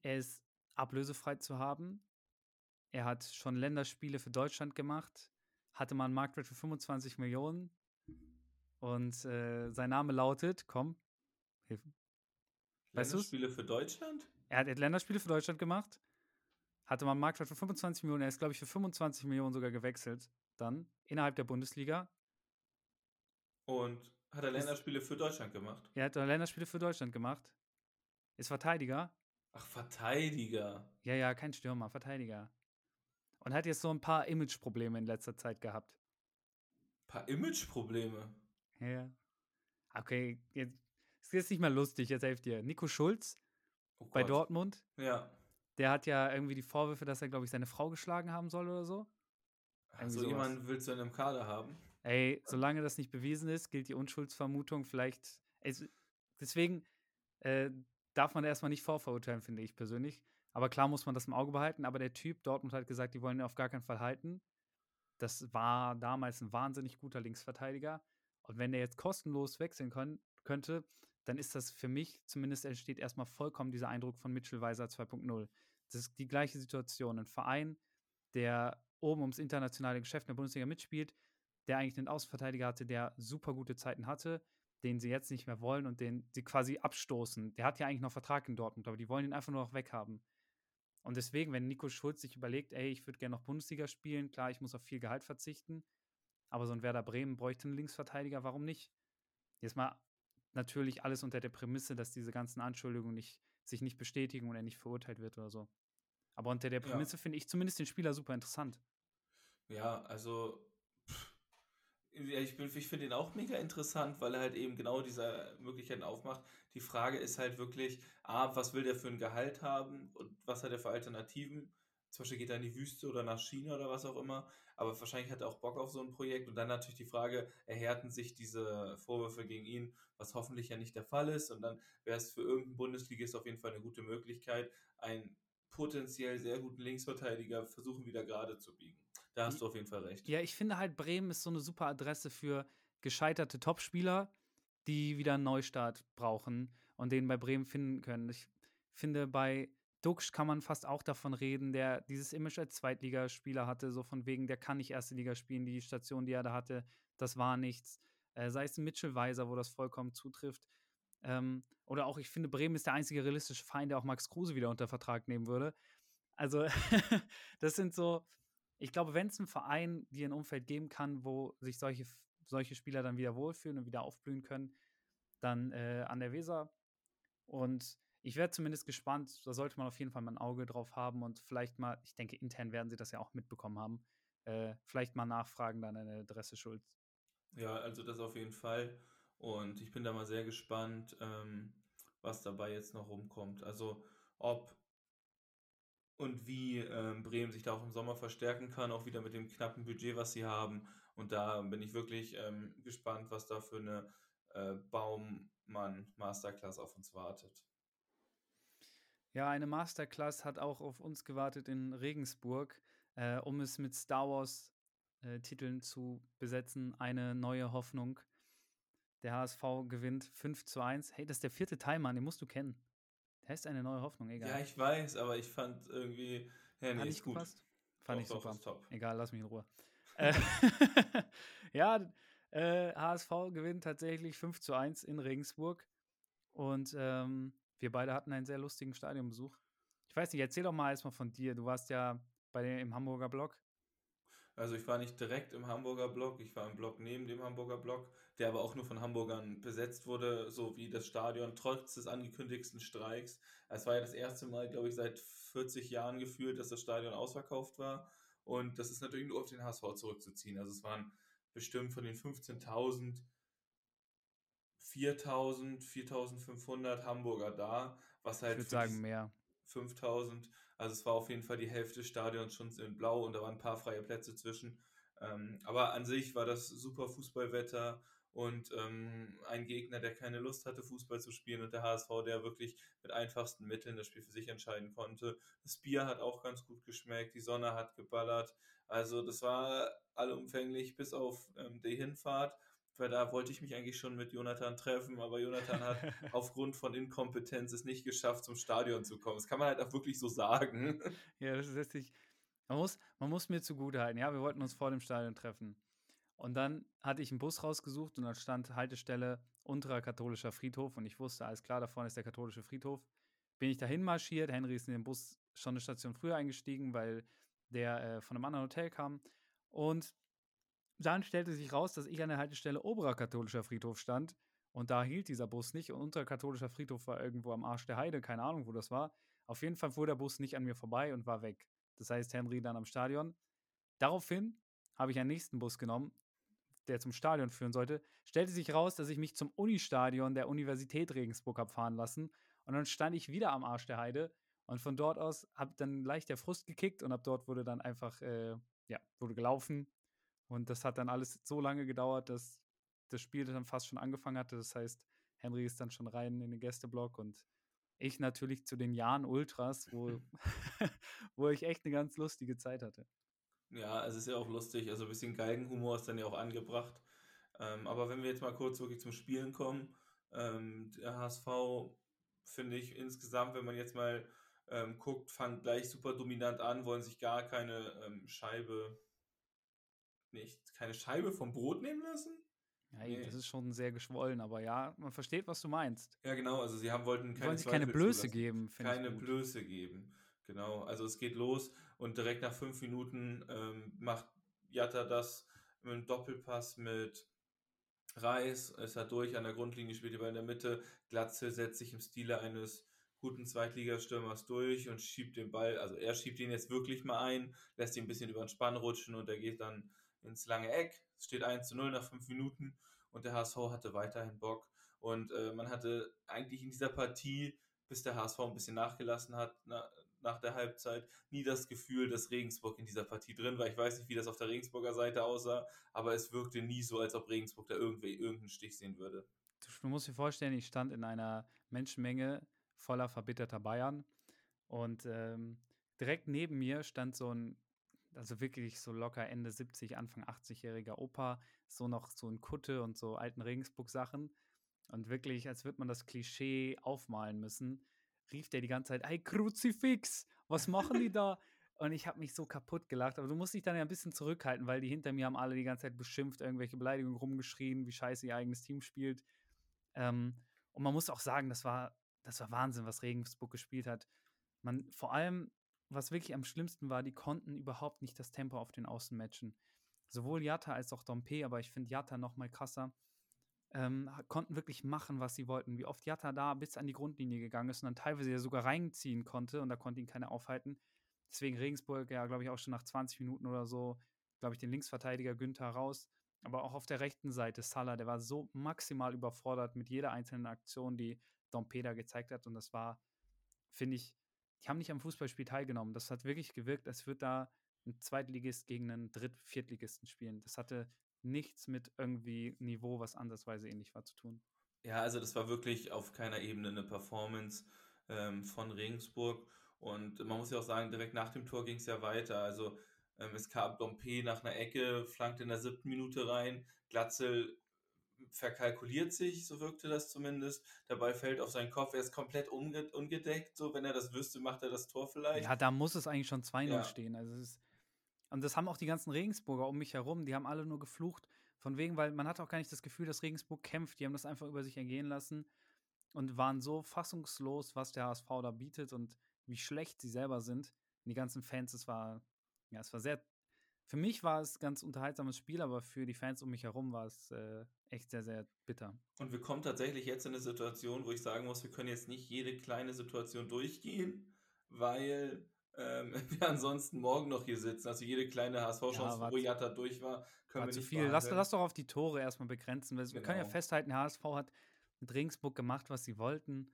er ist ablösefrei zu haben. Er hat schon Länderspiele für Deutschland gemacht, hatte mal einen Marktwert für 25 Millionen. Und äh, sein Name lautet, komm, hilf.
Weißt Länderspiele für Deutschland?
Er hat Länderspiele für Deutschland gemacht, hatte mal einen Marktwert für 25 Millionen. Er ist, glaube ich, für 25 Millionen sogar gewechselt. Dann innerhalb der Bundesliga.
Und hat er Länderspiele für Deutschland gemacht?
Er hat Länderspiele für Deutschland gemacht. Ist Verteidiger.
Ach, Verteidiger.
Ja, ja, kein Stürmer, Verteidiger. Und hat jetzt so ein paar Imageprobleme in letzter Zeit gehabt.
Ein paar Imageprobleme?
Ja. Okay, jetzt ist jetzt nicht mehr lustig, jetzt helft dir. Nico Schulz oh bei Dortmund.
Ja.
Der hat ja irgendwie die Vorwürfe, dass er, glaube ich, seine Frau geschlagen haben soll oder so.
Irgendwie so jemanden willst du in einem Kader haben?
Ey, solange das nicht bewiesen ist, gilt die Unschuldsvermutung vielleicht. Ey, deswegen äh, darf man erstmal nicht vorverurteilen, finde ich persönlich. Aber klar muss man das im Auge behalten. Aber der Typ, Dortmund hat gesagt, die wollen ihn auf gar keinen Fall halten. Das war damals ein wahnsinnig guter Linksverteidiger. Und wenn der jetzt kostenlos wechseln kann, könnte, dann ist das für mich zumindest entsteht erstmal vollkommen dieser Eindruck von Mitchell Weiser 2.0. Das ist die gleiche Situation. Ein Verein, der oben ums internationale Geschäft in der Bundesliga mitspielt, der eigentlich einen Außenverteidiger hatte, der super gute Zeiten hatte, den sie jetzt nicht mehr wollen und den sie quasi abstoßen. Der hat ja eigentlich noch Vertrag in Dortmund, aber die wollen ihn einfach nur noch weghaben. Und deswegen, wenn Nico Schulz sich überlegt, ey, ich würde gerne noch Bundesliga spielen, klar, ich muss auf viel Gehalt verzichten, aber so ein Werder Bremen bräuchte einen Linksverteidiger, warum nicht? Jetzt mal natürlich alles unter der Prämisse, dass diese ganzen Anschuldigungen nicht, sich nicht bestätigen und er nicht verurteilt wird oder so. Aber unter der Prämisse ja. finde ich zumindest den Spieler super interessant.
Ja, also ich, ich finde ihn auch mega interessant, weil er halt eben genau diese Möglichkeiten aufmacht. Die Frage ist halt wirklich, A, was will der für ein Gehalt haben und was hat er für Alternativen? Zum Beispiel geht er in die Wüste oder nach China oder was auch immer, aber wahrscheinlich hat er auch Bock auf so ein Projekt und dann natürlich die Frage, erhärten sich diese Vorwürfe gegen ihn, was hoffentlich ja nicht der Fall ist und dann wäre es für irgendeinen Bundesligist auf jeden Fall eine gute Möglichkeit, einen potenziell sehr guten Linksverteidiger versuchen wieder gerade zu biegen. Da hast du auf jeden Fall recht.
Ja, ich finde halt, Bremen ist so eine super Adresse für gescheiterte Topspieler, die wieder einen Neustart brauchen und den bei Bremen finden können. Ich finde, bei Duxch kann man fast auch davon reden, der dieses Image als Zweitligaspieler hatte, so von wegen, der kann nicht erste Liga spielen, die Station, die er da hatte, das war nichts. Äh, sei es ein Mitchell Weiser, wo das vollkommen zutrifft. Ähm, oder auch, ich finde, Bremen ist der einzige realistische Verein, der auch Max Kruse wieder unter Vertrag nehmen würde. Also, das sind so, ich glaube, wenn es einen Verein dir ein Umfeld geben kann, wo sich solche, solche Spieler dann wieder wohlfühlen und wieder aufblühen können, dann äh, an der Weser. Und ich werde zumindest gespannt, da sollte man auf jeden Fall mal ein Auge drauf haben und vielleicht mal, ich denke, intern werden sie das ja auch mitbekommen haben, äh, vielleicht mal nachfragen dann an der Adresse Schulz.
Ja, also das auf jeden Fall. Und ich bin da mal sehr gespannt, ähm, was dabei jetzt noch rumkommt. Also ob und wie ähm, Bremen sich da auch im Sommer verstärken kann, auch wieder mit dem knappen Budget, was sie haben. Und da bin ich wirklich ähm, gespannt, was da für eine äh, Baummann-Masterclass auf uns wartet.
Ja, eine Masterclass hat auch auf uns gewartet in Regensburg, äh, um es mit Star Wars-Titeln äh, zu besetzen. Eine neue Hoffnung. Der HSV gewinnt 5 zu 1. Hey, das ist der vierte Teil, Mann, den musst du kennen. Der heißt eine neue Hoffnung, egal.
Ja, ich weiß, aber ich fand irgendwie. Ja, nee, Hat
ist gut.
Gepasst?
Fand doch, ich super. Top. Egal, lass mich in Ruhe. äh, ja, äh, HSV gewinnt tatsächlich 5 zu 1 in Regensburg. Und ähm, wir beide hatten einen sehr lustigen Stadionbesuch. Ich weiß nicht, erzähl doch mal erstmal von dir. Du warst ja bei dem, im Hamburger Block.
Also ich war nicht direkt im Hamburger Block, ich war im Block neben dem Hamburger Block, der aber auch nur von Hamburgern besetzt wurde, so wie das Stadion trotz des angekündigten Streiks. Es war ja das erste Mal, glaube ich, seit 40 Jahren gefühlt, dass das Stadion ausverkauft war. Und das ist natürlich nur auf den HSV zurückzuziehen. Also es waren bestimmt von den 15.000 4.000, 4.500 Hamburger da, was halt
ich würde sagen mehr.
5.000 also es war auf jeden Fall die Hälfte des Stadions schon in Blau und da waren ein paar freie Plätze zwischen. Ähm, aber an sich war das super Fußballwetter und ähm, ein Gegner, der keine Lust hatte, Fußball zu spielen und der HSV, der wirklich mit einfachsten Mitteln das Spiel für sich entscheiden konnte. Das Bier hat auch ganz gut geschmeckt, die Sonne hat geballert. Also das war allumfänglich bis auf ähm, die Hinfahrt weil da wollte ich mich eigentlich schon mit Jonathan treffen, aber Jonathan hat aufgrund von Inkompetenz es nicht geschafft, zum Stadion zu kommen. Das kann man halt auch wirklich so sagen.
Ja, das ist letztlich, man muss, man muss mir zugute halten, ja, wir wollten uns vor dem Stadion treffen. Und dann hatte ich einen Bus rausgesucht und dann stand Haltestelle unterer katholischer Friedhof und ich wusste, alles klar, da vorne ist der katholische Friedhof. Bin ich dahin marschiert, Henry ist in den Bus schon eine Station früher eingestiegen, weil der äh, von einem anderen Hotel kam. Und dann stellte sich raus, dass ich an der Haltestelle oberer katholischer Friedhof stand und da hielt dieser Bus nicht und unterer katholischer Friedhof war irgendwo am Arsch der Heide, keine Ahnung, wo das war. Auf jeden Fall fuhr der Bus nicht an mir vorbei und war weg. Das heißt, Henry dann am Stadion. Daraufhin habe ich einen nächsten Bus genommen, der zum Stadion führen sollte. Stellte sich raus, dass ich mich zum Unistadion der Universität Regensburg habe fahren lassen. Und dann stand ich wieder am Arsch der Heide. Und von dort aus habe dann leicht der Frust gekickt und ab dort wurde dann einfach, äh, ja, wurde gelaufen. Und das hat dann alles so lange gedauert, dass das Spiel dann fast schon angefangen hatte. Das heißt, Henry ist dann schon rein in den Gästeblock und ich natürlich zu den Jahren Ultras, wo, wo ich echt eine ganz lustige Zeit hatte.
Ja, es ist ja auch lustig. Also ein bisschen Geigenhumor ist dann ja auch angebracht. Ähm, aber wenn wir jetzt mal kurz wirklich zum Spielen kommen, ähm, der HSV finde ich insgesamt, wenn man jetzt mal ähm, guckt, fangen gleich super dominant an, wollen sich gar keine ähm, Scheibe, nicht, keine Scheibe vom Brot nehmen lassen.
Ja, nee. das ist schon sehr geschwollen, aber ja, man versteht, was du meinst.
Ja, genau, also sie haben wollten
keine, wollen sich keine Blöße geben.
Keine Blöße geben, genau. Also es geht los und direkt nach fünf Minuten ähm, macht Jatta das mit einem Doppelpass mit Reis, ist er durch an der Grundlinie, spielt über in der Mitte. Glatze setzt sich im Stile eines guten Zweitligastürmers durch und schiebt den Ball, also er schiebt ihn jetzt wirklich mal ein, lässt ihn ein bisschen über den Spann rutschen und er geht dann ins lange Eck. Es steht 1 zu 0 nach 5 Minuten und der HSV hatte weiterhin Bock. Und äh, man hatte eigentlich in dieser Partie, bis der HSV ein bisschen nachgelassen hat, na, nach der Halbzeit, nie das Gefühl, dass Regensburg in dieser Partie drin war. Ich weiß nicht, wie das auf der Regensburger Seite aussah, aber es wirkte nie so, als ob Regensburg da irgendwie irgendeinen Stich sehen würde.
Du musst dir vorstellen, ich stand in einer Menschenmenge voller verbitterter Bayern und ähm, direkt neben mir stand so ein also wirklich so locker Ende 70, Anfang 80-jähriger Opa, so noch so in Kutte und so alten Regensburg-Sachen. Und wirklich, als würde man das Klischee aufmalen müssen, rief der die ganze Zeit, hey Kruzifix, was machen die da? Und ich habe mich so kaputt gelacht. Aber du musst dich dann ja ein bisschen zurückhalten, weil die hinter mir haben alle die ganze Zeit beschimpft, irgendwelche Beleidigungen rumgeschrien, wie scheiße ihr eigenes Team spielt. Ähm, und man muss auch sagen, das war, das war Wahnsinn, was Regensburg gespielt hat. Man, vor allem was wirklich am schlimmsten war, die konnten überhaupt nicht das Tempo auf den Außen matchen. Sowohl Jatta als auch Dompe, aber ich finde Jatta noch mal krasser, ähm, konnten wirklich machen, was sie wollten. Wie oft Jatta da bis an die Grundlinie gegangen ist und dann teilweise ja sogar reinziehen konnte und da konnte ihn keiner aufhalten. Deswegen Regensburg ja, glaube ich, auch schon nach 20 Minuten oder so, glaube ich, den Linksverteidiger Günther raus. Aber auch auf der rechten Seite Salah, der war so maximal überfordert mit jeder einzelnen Aktion, die Dompe da gezeigt hat. Und das war, finde ich, die haben nicht am Fußballspiel teilgenommen. Das hat wirklich gewirkt, als würde da ein Zweitligist gegen einen Dritt-, Viertligisten spielen. Das hatte nichts mit irgendwie Niveau, was ansatzweise ähnlich war, zu tun.
Ja, also das war wirklich auf keiner Ebene eine Performance ähm, von Regensburg. Und man muss ja auch sagen, direkt nach dem Tor ging es ja weiter. Also ähm, es kam Dompe nach einer Ecke, flankte in der siebten Minute rein. Glatzel verkalkuliert sich, so wirkte das zumindest. Ball fällt auf seinen Kopf, er ist komplett ungedeckt, so wenn er das wüsste, macht er das Tor vielleicht.
Ja, da muss es eigentlich schon 2-0 ja. stehen. Also ist, und das haben auch die ganzen Regensburger um mich herum, die haben alle nur geflucht. Von wegen, weil man hat auch gar nicht das Gefühl, dass Regensburg kämpft. Die haben das einfach über sich ergehen lassen und waren so fassungslos, was der HSV da bietet und wie schlecht sie selber sind. Und die ganzen Fans, es war, ja, es war sehr für mich war es ein ganz unterhaltsames Spiel, aber für die Fans um mich herum war es äh, echt sehr, sehr bitter.
Und wir kommen tatsächlich jetzt in eine Situation, wo ich sagen muss, wir können jetzt nicht jede kleine Situation durchgehen, weil ähm, wir ansonsten morgen noch hier sitzen. Also jede kleine HSV-Chance, ja, wo Jatta durch war, können wir nicht
viel. Lass, lass, doch auf die Tore erstmal begrenzen. Wir genau. können ja genau. festhalten, HSV hat mit Regensburg gemacht, was sie wollten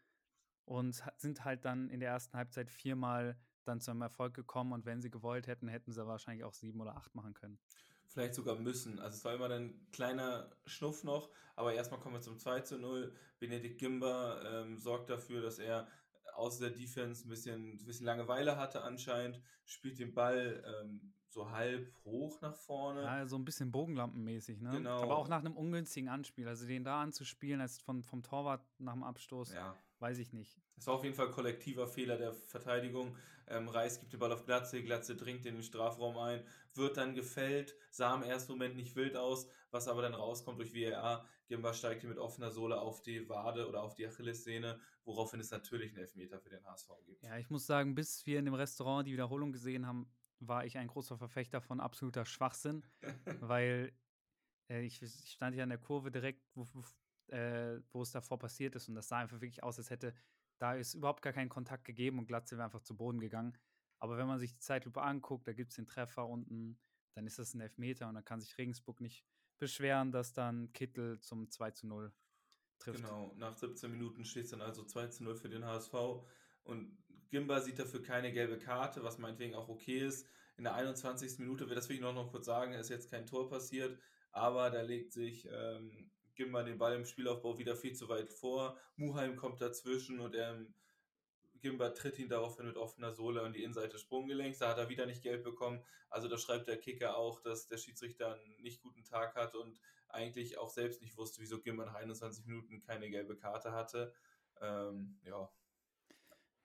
und sind halt dann in der ersten Halbzeit viermal dann zu einem Erfolg gekommen und wenn sie gewollt hätten, hätten sie wahrscheinlich auch sieben oder acht machen können.
vielleicht sogar müssen. Also es war immer ein kleiner Schnuff noch, aber erstmal kommen wir zum 2 zu 0. Benedikt Gimba ähm, sorgt dafür, dass er aus der Defense ein bisschen, ein bisschen Langeweile hatte anscheinend, spielt den Ball ähm, so halb hoch nach vorne.
Ja, so ein bisschen bogenlampenmäßig, ne? Genau. Aber auch nach einem ungünstigen Anspiel. Also den da anzuspielen, als von, vom Torwart nach dem Abstoß, ja. weiß ich nicht.
Es war auf jeden Fall ein kollektiver Fehler der Verteidigung. Ähm, Reis gibt den Ball auf Glatze, Glatze dringt in den Strafraum ein, wird dann gefällt, sah im ersten Moment nicht wild aus, was aber dann rauskommt durch VAR. Gimba steigt hier mit offener Sohle auf die Wade oder auf die Achillessehne, woraufhin es natürlich einen Elfmeter für den HSV gibt.
Ja, ich muss sagen, bis wir in dem Restaurant die Wiederholung gesehen haben, war ich ein großer Verfechter von absoluter Schwachsinn, weil äh, ich, ich, stand ja an der Kurve direkt, wo, wo, äh, wo, es davor passiert ist und das sah einfach wirklich aus, als hätte da ist überhaupt gar keinen Kontakt gegeben und Glatze wäre einfach zu Boden gegangen. Aber wenn man sich die Zeitlupe anguckt, da gibt es den Treffer unten, dann ist das ein Elfmeter und dann kann sich Regensburg nicht beschweren, dass dann Kittel zum 2 zu 0 trifft.
Genau, nach 17 Minuten steht es dann also 2 zu 0 für den HSV und Gimba sieht dafür keine gelbe Karte, was meinetwegen auch okay ist. In der 21. Minute, das will noch, noch kurz sagen, ist jetzt kein Tor passiert, aber da legt sich ähm, Gimba den Ball im Spielaufbau wieder viel zu weit vor. Muheim kommt dazwischen und ähm, Gimba tritt ihn daraufhin mit offener Sohle an die Innenseite Sprunggelenks. Da hat er wieder nicht Geld bekommen. Also da schreibt der Kicker auch, dass der Schiedsrichter einen nicht guten Tag hat und eigentlich auch selbst nicht wusste, wieso Gimba nach 21 Minuten keine gelbe Karte hatte. Ähm, ja,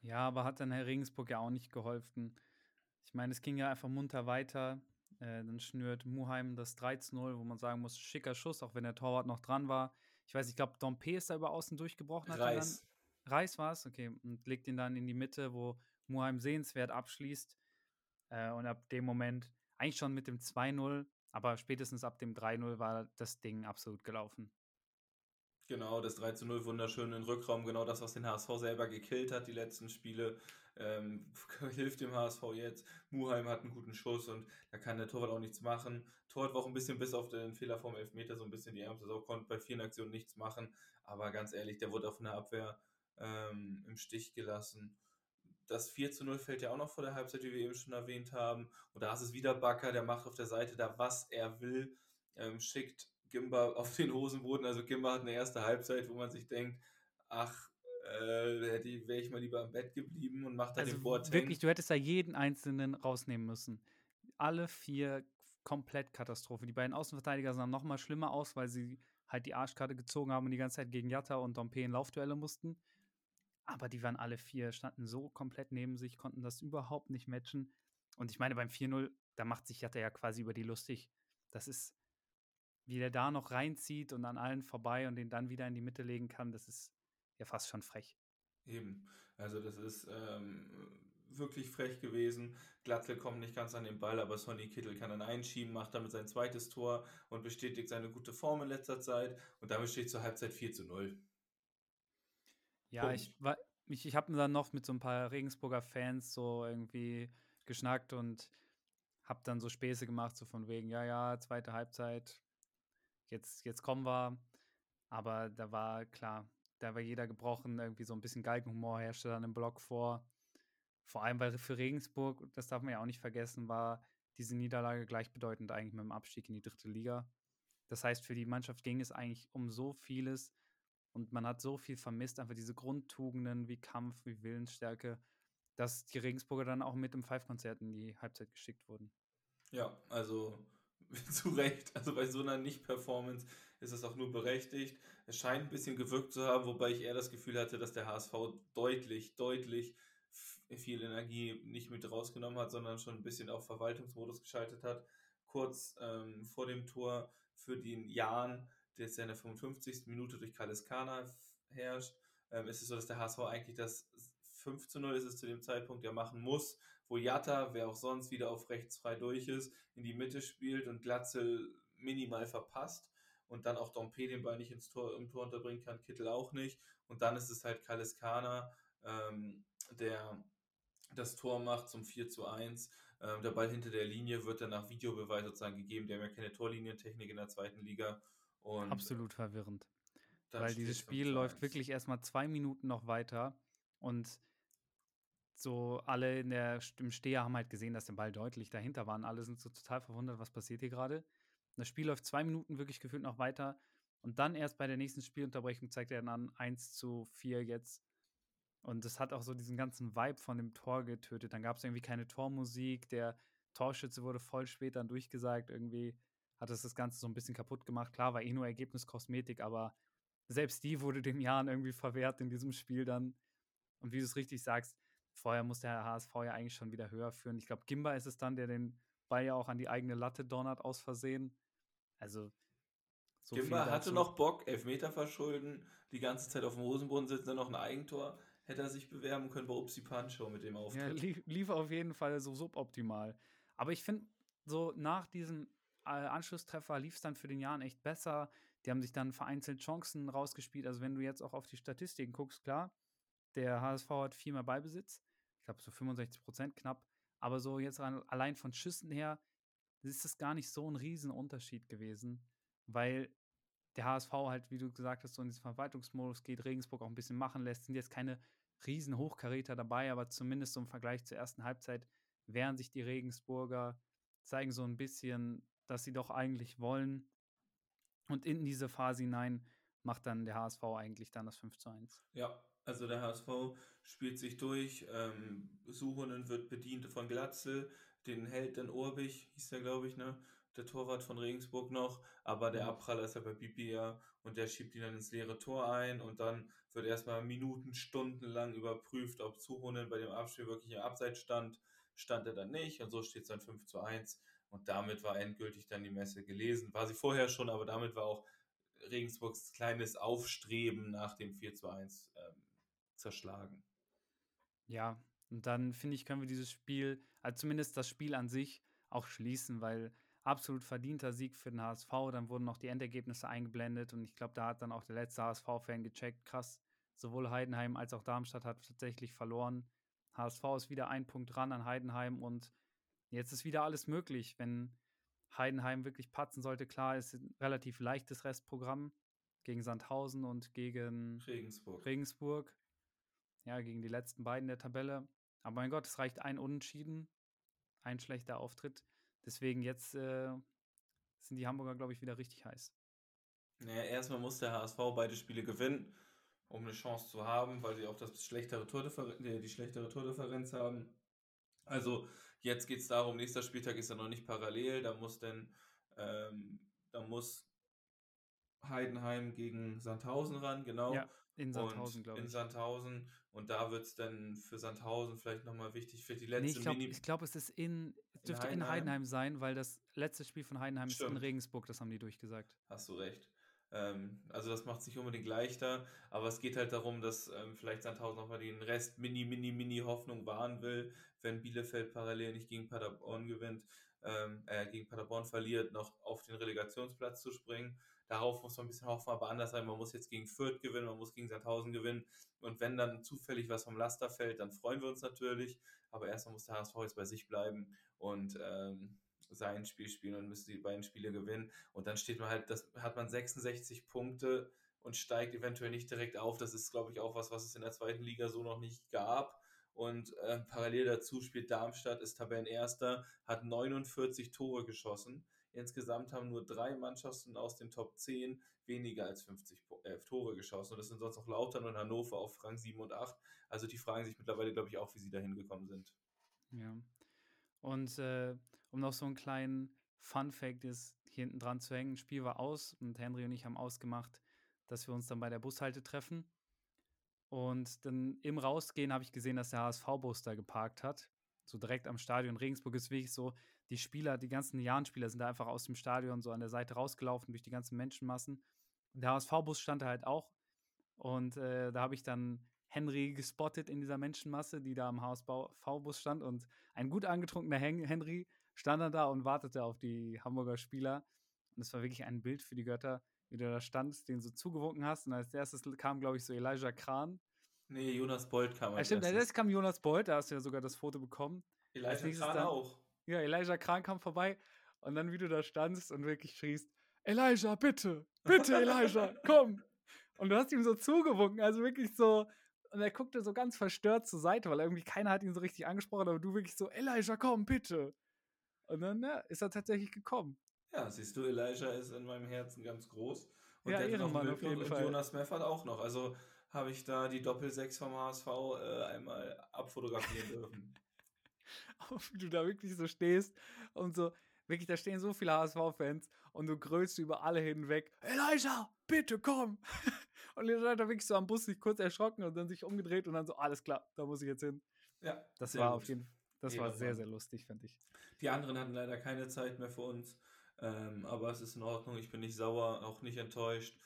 ja, aber hat dann Herr Regensburg ja auch nicht geholfen. Ich meine, es ging ja einfach munter weiter. Äh, dann schnürt Muheim das 3-0, wo man sagen muss, schicker Schuss, auch wenn der Torwart noch dran war. Ich weiß, ich glaube, Dompe ist da über außen durchgebrochen. Hat Reis. Dann, Reis war es, okay. Und legt ihn dann in die Mitte, wo Muheim sehenswert abschließt. Äh, und ab dem Moment, eigentlich schon mit dem 2-0, aber spätestens ab dem 3-0 war das Ding absolut gelaufen.
Genau, das 3 zu 0 wunderschön im Rückraum, genau das, was den HSV selber gekillt hat, die letzten Spiele. Ähm, hilft dem HSV jetzt. Muheim hat einen guten Schuss und da kann der Torwart auch nichts machen. Torwart war auch ein bisschen bis auf den Fehler vom Elfmeter so ein bisschen die ärmste Sau, konnte bei vielen Aktionen nichts machen. Aber ganz ehrlich, der wurde auf eine Abwehr ähm, im Stich gelassen. Das 4 zu 0 fällt ja auch noch vor der Halbzeit, wie wir eben schon erwähnt haben. Und da ist es wieder Bakker, der macht auf der Seite da, was er will, ähm, schickt Gimba auf den Hosenboden. Also Gimba hat eine erste Halbzeit, wo man sich denkt, ach, äh, wäre ich mal lieber im Bett geblieben und macht da also den Boateng.
Wirklich, du hättest da jeden einzelnen rausnehmen müssen. Alle vier komplett Katastrophe. Die beiden Außenverteidiger sahen noch mal schlimmer aus, weil sie halt die Arschkarte gezogen haben und die ganze Zeit gegen Jatta und Dompe in Laufduelle mussten. Aber die waren alle vier, standen so komplett neben sich, konnten das überhaupt nicht matchen. Und ich meine, beim 4-0, da macht sich Jatta ja quasi über die lustig. Das ist, wie der da noch reinzieht und an allen vorbei und den dann wieder in die Mitte legen kann, das ist ja fast schon frech.
Eben. Also das ist ähm, wirklich frech gewesen. Glatzel kommt nicht ganz an den Ball, aber Sonny Kittel kann dann einschieben, macht damit sein zweites Tor und bestätigt seine gute Form in letzter Zeit. Und damit steht zur Halbzeit 4 zu 0.
Ja, Punkt. ich, ich, ich habe dann noch mit so ein paar Regensburger Fans so irgendwie geschnackt und habe dann so Späße gemacht, so von wegen, ja, ja, zweite Halbzeit, jetzt, jetzt kommen wir. Aber da war klar, da war jeder gebrochen, irgendwie so ein bisschen Galgenhumor herrschte dann im Block vor. Vor allem, weil für Regensburg, das darf man ja auch nicht vergessen, war diese Niederlage gleichbedeutend eigentlich mit dem Abstieg in die dritte Liga. Das heißt, für die Mannschaft ging es eigentlich um so vieles und man hat so viel vermisst, einfach diese Grundtugenden wie Kampf, wie Willensstärke, dass die Regensburger dann auch mit im Five-Konzert in die Halbzeit geschickt wurden.
Ja, also zu Recht. Also bei so einer Nicht-Performance ist es auch nur berechtigt. Es scheint ein bisschen gewirkt zu haben, wobei ich eher das Gefühl hatte, dass der HSV deutlich, deutlich viel Energie nicht mit rausgenommen hat, sondern schon ein bisschen auf Verwaltungsmodus geschaltet hat. Kurz ähm, vor dem Tor für den Jan, der jetzt in der 55. Minute durch Kaliskana herrscht, ähm, ist es so, dass der HSV eigentlich das 5 zu 0 ist es zu dem Zeitpunkt ja machen muss, wo Jatta, wer auch sonst, wieder auf rechts frei durch ist, in die Mitte spielt und Glatzel minimal verpasst und dann auch Dompe den Ball nicht ins Tor, im Tor unterbringen kann, Kittel auch nicht. Und dann ist es halt Kaliskana, ähm, der das Tor macht zum 4 zu 1. Ähm, der Ball hinter der Linie wird dann nach Videobeweis sozusagen gegeben. Der haben ja keine Torlinientechnik in der zweiten Liga.
Und Absolut verwirrend. Weil dieses Spiel läuft wirklich erstmal zwei Minuten noch weiter und so alle in der, im Steher haben halt gesehen, dass der Ball deutlich dahinter war. Und alle sind so total verwundert, was passiert hier gerade. das Spiel läuft zwei Minuten wirklich gefühlt noch weiter. Und dann erst bei der nächsten Spielunterbrechung zeigt er dann an 1 zu 4 jetzt. Und das hat auch so diesen ganzen Vibe von dem Tor getötet. Dann gab es irgendwie keine Tormusik. Der Torschütze wurde voll spät dann durchgesagt. Irgendwie hat es das Ganze so ein bisschen kaputt gemacht. Klar, war eh nur Ergebniskosmetik, aber selbst die wurde dem Jahren irgendwie verwehrt in diesem Spiel dann. Und wie du es richtig sagst, vorher muss der HSV ja eigentlich schon wieder höher führen. Ich glaube, Gimba ist es dann, der den Ball ja auch an die eigene Latte donnert aus Versehen. Also
so Gimba hatte noch Bock, Elfmeter verschulden, die ganze Zeit auf dem Hosenboden sitzen, dann noch ein Eigentor. Hätte er sich bewerben können bei Upsi Pancho mit dem Auftritt. Ja,
lief, lief auf jeden Fall so suboptimal. Aber ich finde, so nach diesem äh, Anschlusstreffer lief es dann für den Jahren echt besser. Die haben sich dann vereinzelt Chancen rausgespielt. Also wenn du jetzt auch auf die Statistiken guckst, klar, der HSV hat viel mehr Ballbesitz. Ich glaube so 65 Prozent knapp. Aber so jetzt allein von Schüssen her ist es gar nicht so ein Riesenunterschied gewesen, weil der HSV halt, wie du gesagt hast, so in diesen Verwaltungsmodus geht, Regensburg auch ein bisschen machen lässt. Sind jetzt keine riesen Hochkaräter dabei, aber zumindest so im Vergleich zur ersten Halbzeit wehren sich die Regensburger, zeigen so ein bisschen, dass sie doch eigentlich wollen. Und in diese Phase hinein macht dann der HSV eigentlich dann das 5 zu 1.
Ja, also der HSV spielt sich durch. Ähm, Suhonen wird bedient von Glatzel. Den hält dann Orbich, hieß der, glaube ich, ne? Der Torwart von Regensburg noch. Aber der mhm. Abpraller ist ja bei Bibia und der schiebt ihn dann ins leere Tor ein. Und dann wird erstmal Minuten, Stunden lang überprüft, ob Suhonen bei dem Abspiel wirklich im Abseits stand. Stand er dann nicht. Und so steht es dann 5 zu 1. Und damit war endgültig dann die Messe gelesen. War sie vorher schon, aber damit war auch Regensburgs kleines Aufstreben nach dem 4 zu 1 ähm, zerschlagen.
Ja, und dann finde ich, können wir dieses Spiel, also zumindest das Spiel an sich, auch schließen, weil absolut verdienter Sieg für den HSV. Dann wurden noch die Endergebnisse eingeblendet und ich glaube, da hat dann auch der letzte HSV-Fan gecheckt, krass, sowohl Heidenheim als auch Darmstadt hat tatsächlich verloren. HSV ist wieder ein Punkt dran an Heidenheim und jetzt ist wieder alles möglich, wenn Heidenheim wirklich patzen sollte. Klar, ist ein relativ leichtes Restprogramm gegen Sandhausen und gegen
Regensburg.
Regensburg ja, gegen die letzten beiden der Tabelle. Aber mein Gott, es reicht ein Unentschieden, ein schlechter Auftritt. Deswegen jetzt äh, sind die Hamburger, glaube ich, wieder richtig heiß.
Naja, erstmal muss der HSV beide Spiele gewinnen, um eine Chance zu haben, weil sie auch das schlechtere äh, die schlechtere Tordifferenz haben. Also jetzt geht es darum, nächster Spieltag ist ja noch nicht parallel, da muss denn, ähm, da muss Heidenheim gegen Sandhausen ran, genau. Ja,
in Sandhausen, glaube
ich. In Sandhausen. Und da wird es dann für Sandhausen vielleicht nochmal wichtig für die letzte
nee, ich glaube, glaub, es ist in, es dürfte in Heidenheim. in Heidenheim. sein, weil das letzte Spiel von Heidenheim Stimmt. ist in Regensburg, das haben die durchgesagt.
Hast du recht. Ähm, also das macht es nicht unbedingt leichter, aber es geht halt darum, dass ähm, vielleicht Sandhausen nochmal den Rest Mini, Mini, Mini Hoffnung wahren will, wenn Bielefeld parallel nicht gegen Paderborn gewinnt, ähm, äh, gegen Paderborn verliert, noch auf den Relegationsplatz zu springen. Darauf muss man ein bisschen hoffen, aber anders sein. Man muss jetzt gegen Fürth gewinnen, man muss gegen Sandhausen gewinnen. Und wenn dann zufällig was vom Laster fällt, dann freuen wir uns natürlich. Aber erstmal muss der HSV jetzt bei sich bleiben und ähm, sein Spiel spielen und müsste die beiden Spiele gewinnen. Und dann steht man halt, das hat man 66 Punkte und steigt eventuell nicht direkt auf. Das ist, glaube ich, auch was, was es in der zweiten Liga so noch nicht gab. Und äh, parallel dazu spielt Darmstadt, ist Tabellenerster, hat 49 Tore geschossen. Insgesamt haben nur drei Mannschaften aus den Top 10 weniger als 50 äh, Tore geschossen. Und das sind sonst noch Lautern und Hannover auf Rang 7 und 8. Also die fragen sich mittlerweile, glaube ich, auch, wie sie da hingekommen sind.
Ja. Und äh, um noch so einen kleinen Fun-Fact ist, hier hinten dran zu hängen, ein Spiel war aus und Henry und ich haben ausgemacht, dass wir uns dann bei der Bushalte treffen. Und dann im Rausgehen habe ich gesehen, dass der HSV-Bus da geparkt hat. So direkt am Stadion. Regensburg ist wirklich so, die Spieler, die ganzen Jahrenspieler sind da einfach aus dem Stadion so an der Seite rausgelaufen durch die ganzen Menschenmassen. Und der HSV-Bus stand da halt auch. Und äh, da habe ich dann Henry gespottet in dieser Menschenmasse, die da am HSV-Bus stand. Und ein gut angetrunkener Hen Henry stand dann da und wartete auf die Hamburger Spieler. Und es war wirklich ein Bild für die Götter, wie du da standst, den so zugewunken hast. Und als erstes kam, glaube ich, so Elijah Kran.
Nee, Jonas Bolt kam.
Ja, stimmt, als kam Jonas Bolt, da hast du ja sogar das Foto bekommen.
Elijah Kran auch.
Ja, Elijah Kran kam vorbei und dann, wie du da standst und wirklich schriest, Elijah, bitte, bitte, Elijah, komm. Und du hast ihm so zugewunken, also wirklich so, und er guckte so ganz verstört zur Seite, weil irgendwie keiner hat ihn so richtig angesprochen, aber du wirklich so, Elijah, komm, bitte. Und dann ja, ist er tatsächlich gekommen.
Ja, siehst du, Elijah ist in meinem Herzen ganz groß. Und
Ja, Ehrenmann, auf jeden
und
Fall.
Jonas Meffert auch noch. Also habe ich da die Doppel-6 vom HSV äh, einmal abfotografieren dürfen.
Wie du da wirklich so stehst und so, wirklich, da stehen so viele HSV-Fans und du grölst über alle hinweg, Elijah, bitte komm! Und Elijah hat da wirklich so am Bus sich kurz erschrocken und dann sich umgedreht und dann so, alles klar, da muss ich jetzt hin.
Ja,
Das war
gut.
auf jeden Fall, das war sehr, sehr lustig, fand ich.
Die anderen hatten leider keine Zeit mehr für uns. Ähm, aber es ist in Ordnung. Ich bin nicht sauer, auch nicht enttäuscht,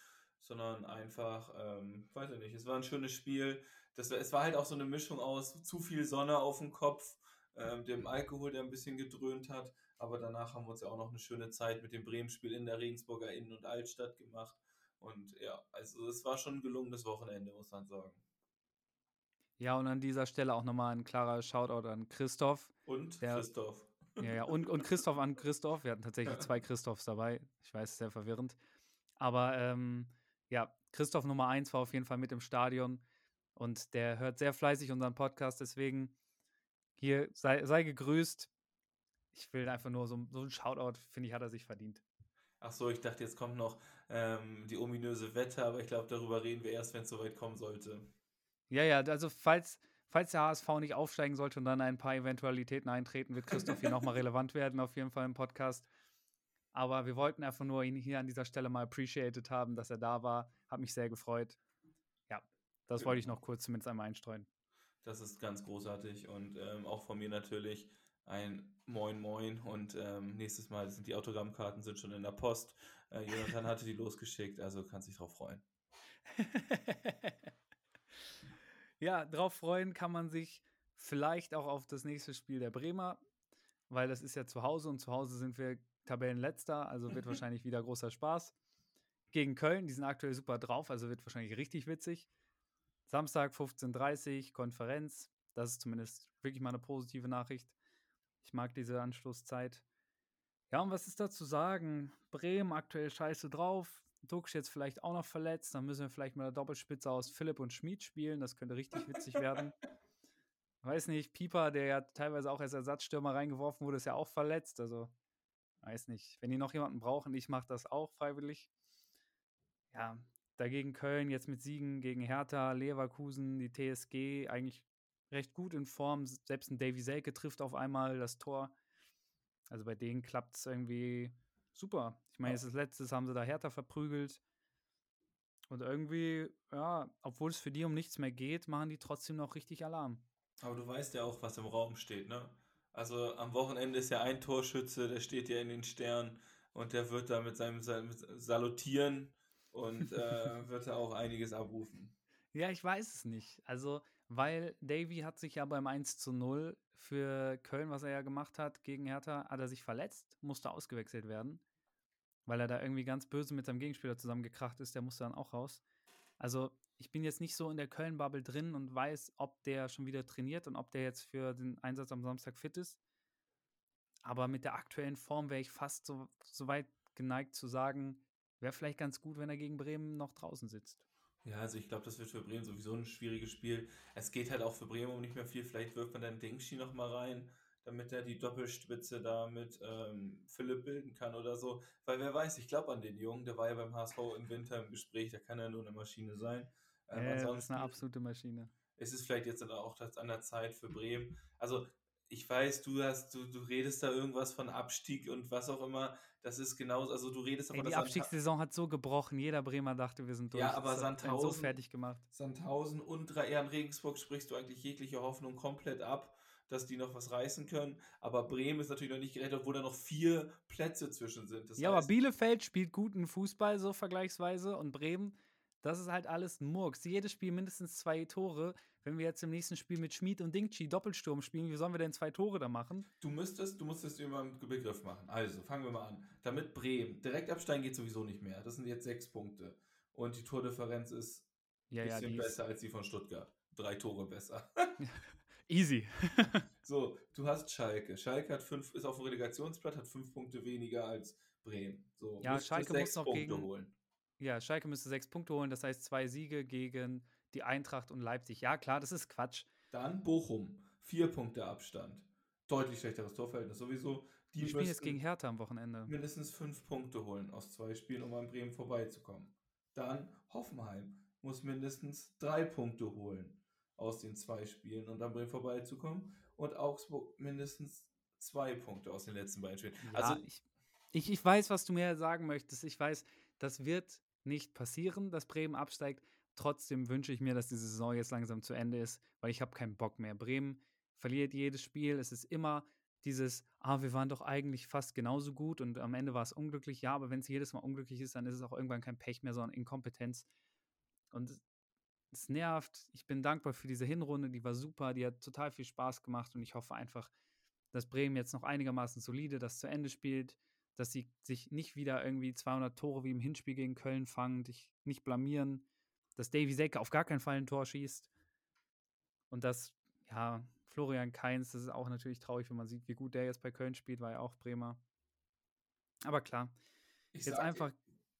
sondern einfach, ähm, weiß ich nicht, es war ein schönes Spiel. Das, es war halt auch so eine Mischung aus zu viel Sonne auf dem Kopf, ähm, dem Alkohol, der ein bisschen gedröhnt hat. Aber danach haben wir uns ja auch noch eine schöne Zeit mit dem Bremen-Spiel in der Regensburger Innen- und Altstadt gemacht. Und ja, also es war schon ein gelungenes Wochenende, muss man sagen.
Ja, und an dieser Stelle auch nochmal ein klarer Shoutout an Christoph.
Und
Der-
Christoph.
Ja, ja, und, und Christoph an Christoph. Wir hatten tatsächlich zwei Christophs dabei. Ich weiß, sehr verwirrend. Aber ähm, ja, Christoph Nummer eins war auf jeden Fall mit im Stadion und der hört sehr fleißig unseren Podcast. Deswegen hier sei, sei gegrüßt. Ich will einfach nur so, so ein Shoutout, finde ich, hat er sich verdient.
Ach so, ich dachte, jetzt kommt noch ähm, die ominöse Wette, aber ich glaube, darüber reden wir erst, wenn es soweit kommen sollte.
Ja, ja, also falls, falls der HSV nicht aufsteigen sollte und dann ein paar Eventualitäten eintreten, wird Christoph hier nochmal relevant werden, auf jeden Fall im Podcast. Aber wir wollten einfach nur ihn hier an dieser Stelle mal appreciated haben, dass er da war. Hat mich sehr gefreut. Ja, das wollte ich noch kurz zumindest einmal einstreuen.
Das ist ganz großartig und ähm, auch von mir natürlich ein Moin Moin und ähm, nächstes Mal sind die Autogrammkarten sind schon in der Post. Äh, Jonathan hatte die losgeschickt, also kannst dich drauf freuen.
ja, drauf freuen kann man sich vielleicht auch auf das nächste Spiel der Bremer, weil das ist ja zu Hause und zu Hause sind wir Tabellenletzter, also wird wahrscheinlich wieder großer Spaß. Gegen Köln, die sind aktuell super drauf, also wird wahrscheinlich richtig witzig. Samstag 15.30 Uhr, Konferenz. Das ist zumindest wirklich mal eine positive Nachricht. Ich mag diese Anschlusszeit. Ja, und was ist da zu sagen? Bremen aktuell scheiße drauf. Duxch jetzt vielleicht auch noch verletzt. Dann müssen wir vielleicht mit der Doppelspitze aus Philipp und Schmid spielen. Das könnte richtig witzig werden. Weiß nicht, Pieper, der ja teilweise auch als Ersatzstürmer reingeworfen wurde, ist ja auch verletzt. Also, weiß nicht. Wenn die noch jemanden brauchen, ich mache das auch freiwillig. Ja, dagegen Köln jetzt mit Siegen gegen Hertha, Leverkusen, die TSG eigentlich recht gut in Form. Selbst ein Davy Selke trifft auf einmal das Tor. Also bei denen klappt es irgendwie super. Ich meine,
Ja.
jetzt das letztes haben sie da Hertha verprügelt. Und irgendwie, ja, obwohl es für die um nichts mehr geht, machen die trotzdem noch richtig Alarm.
Aber du weißt ja auch, was im Raum steht, ne? Also am Wochenende ist ja ein Torschütze, der steht ja in den Sternen und der wird da mit seinem Salutieren und äh, wird da auch einiges abrufen.
Ja, ich weiß es nicht. Also, weil Davy hat sich ja beim 1 zu 0 für Köln, was er ja gemacht hat, gegen Hertha, hat er sich verletzt, musste ausgewechselt werden, weil er da irgendwie ganz böse mit seinem Gegenspieler zusammengekracht ist, der musste dann auch raus. Also, ich bin jetzt nicht so in der Köln-Bubble drin und weiß, ob der schon wieder trainiert und ob der jetzt für den Einsatz am Samstag fit ist. Aber mit der aktuellen Form wäre ich fast so, so weit geneigt zu sagen, wäre vielleicht ganz gut, wenn er gegen Bremen noch draußen sitzt.
Ja, also ich glaube, das wird für Bremen sowieso ein schwieriges Spiel. Es geht halt auch für Bremen um nicht mehr viel. Vielleicht wirft man dann Dingshi noch mal rein, damit er die Doppelspitze da mit ähm, Philipp bilden kann oder so. Weil wer weiß, ich glaube an den Jungen, der war ja beim HSV im Winter im Gespräch, der kann ja nur eine Maschine sein. Ähm,
Äh, das ist eine absolute Maschine.
ist es vielleicht jetzt auch das an der Zeit für Bremen. Also ich weiß, du hast, du, du redest da irgendwas von Abstieg und was auch immer. Das ist genauso, also du redest
Ey,
davon,
die
dass Sandha-
Abstiegssaison hat so gebrochen. Jeder Bremer dachte, wir sind durch.
Ja, aber
einen so
Sandhausen-
fertig gemacht.
Sandhausen und drei Ehren Regensburg sprichst du eigentlich jegliche Hoffnung komplett ab, dass die noch was reißen können. Aber Bremen ist natürlich noch nicht gerettet, obwohl da noch vier Plätze zwischen sind. Das
ja, aber
heißt,
Bielefeld spielt guten Fußball so vergleichsweise und Bremen, das ist halt alles Murks. Jedes Spiel mindestens zwei Tore. Wenn wir jetzt im nächsten Spiel mit Schmid und Dingchi Doppelsturm spielen, wie sollen wir denn zwei Tore da machen?
du müsstest, du müsstest mal einen Begriff machen. Also, fangen wir mal an. Damit Bremen, direkt absteigen geht sowieso nicht mehr. Das sind jetzt sechs Punkte. Und die Tordifferenz ist
Ja,
ein
ja,
bisschen
ist
besser als die von Stuttgart. Drei Tore besser.
easy.
So, du hast Schalke. Schalke hat fünf, ist auf dem Relegationsplatz, hat fünf Punkte weniger als Bremen. So,
Ja, Schalke
sechs
muss noch
Punkte
gegen-
holen.
Ja, Schalke müsste sechs Punkte holen, das heißt zwei Siege gegen die Eintracht und Leipzig. Ja, klar, das ist Quatsch.
Dann Bochum, vier Punkte Abstand. Deutlich schlechteres Torverhältnis sowieso.
Die, die spielen jetzt gegen Hertha am Wochenende.
Mindestens fünf Punkte holen aus zwei Spielen, um an Bremen vorbeizukommen. Dann Hoffenheim muss mindestens drei Punkte holen aus den zwei Spielen und an Bremen vorbeizukommen. Und Augsburg mindestens zwei Punkte aus den letzten beiden Spielen.
Ja, also ich, ich, ich weiß, was du mir sagen möchtest. Ich weiß, das wird nicht passieren, dass Bremen absteigt. Trotzdem wünsche ich mir, dass diese Saison jetzt langsam zu Ende ist, weil ich habe keinen Bock mehr. Bremen verliert jedes Spiel. Es ist immer dieses, ah, wir waren doch eigentlich fast genauso gut und am Ende war es unglücklich. Ja, aber wenn es jedes Mal unglücklich ist, dann ist es auch irgendwann kein Pech mehr, sondern Inkompetenz. Und es nervt. Ich bin dankbar für diese Hinrunde, die war super, die hat total viel Spaß gemacht und ich hoffe einfach, dass Bremen jetzt noch einigermaßen solide das zu Ende spielt, dass sie sich nicht wieder irgendwie 200 Tore wie im Hinspiel gegen Köln fangen, dich nicht blamieren, dass Davy Secke auf gar keinen Fall ein Tor schießt und dass, ja, Florian Kainz, das ist auch natürlich traurig, wenn man sieht, wie gut der jetzt bei Köln spielt, war ja auch Bremer. Aber klar, ich jetzt einfach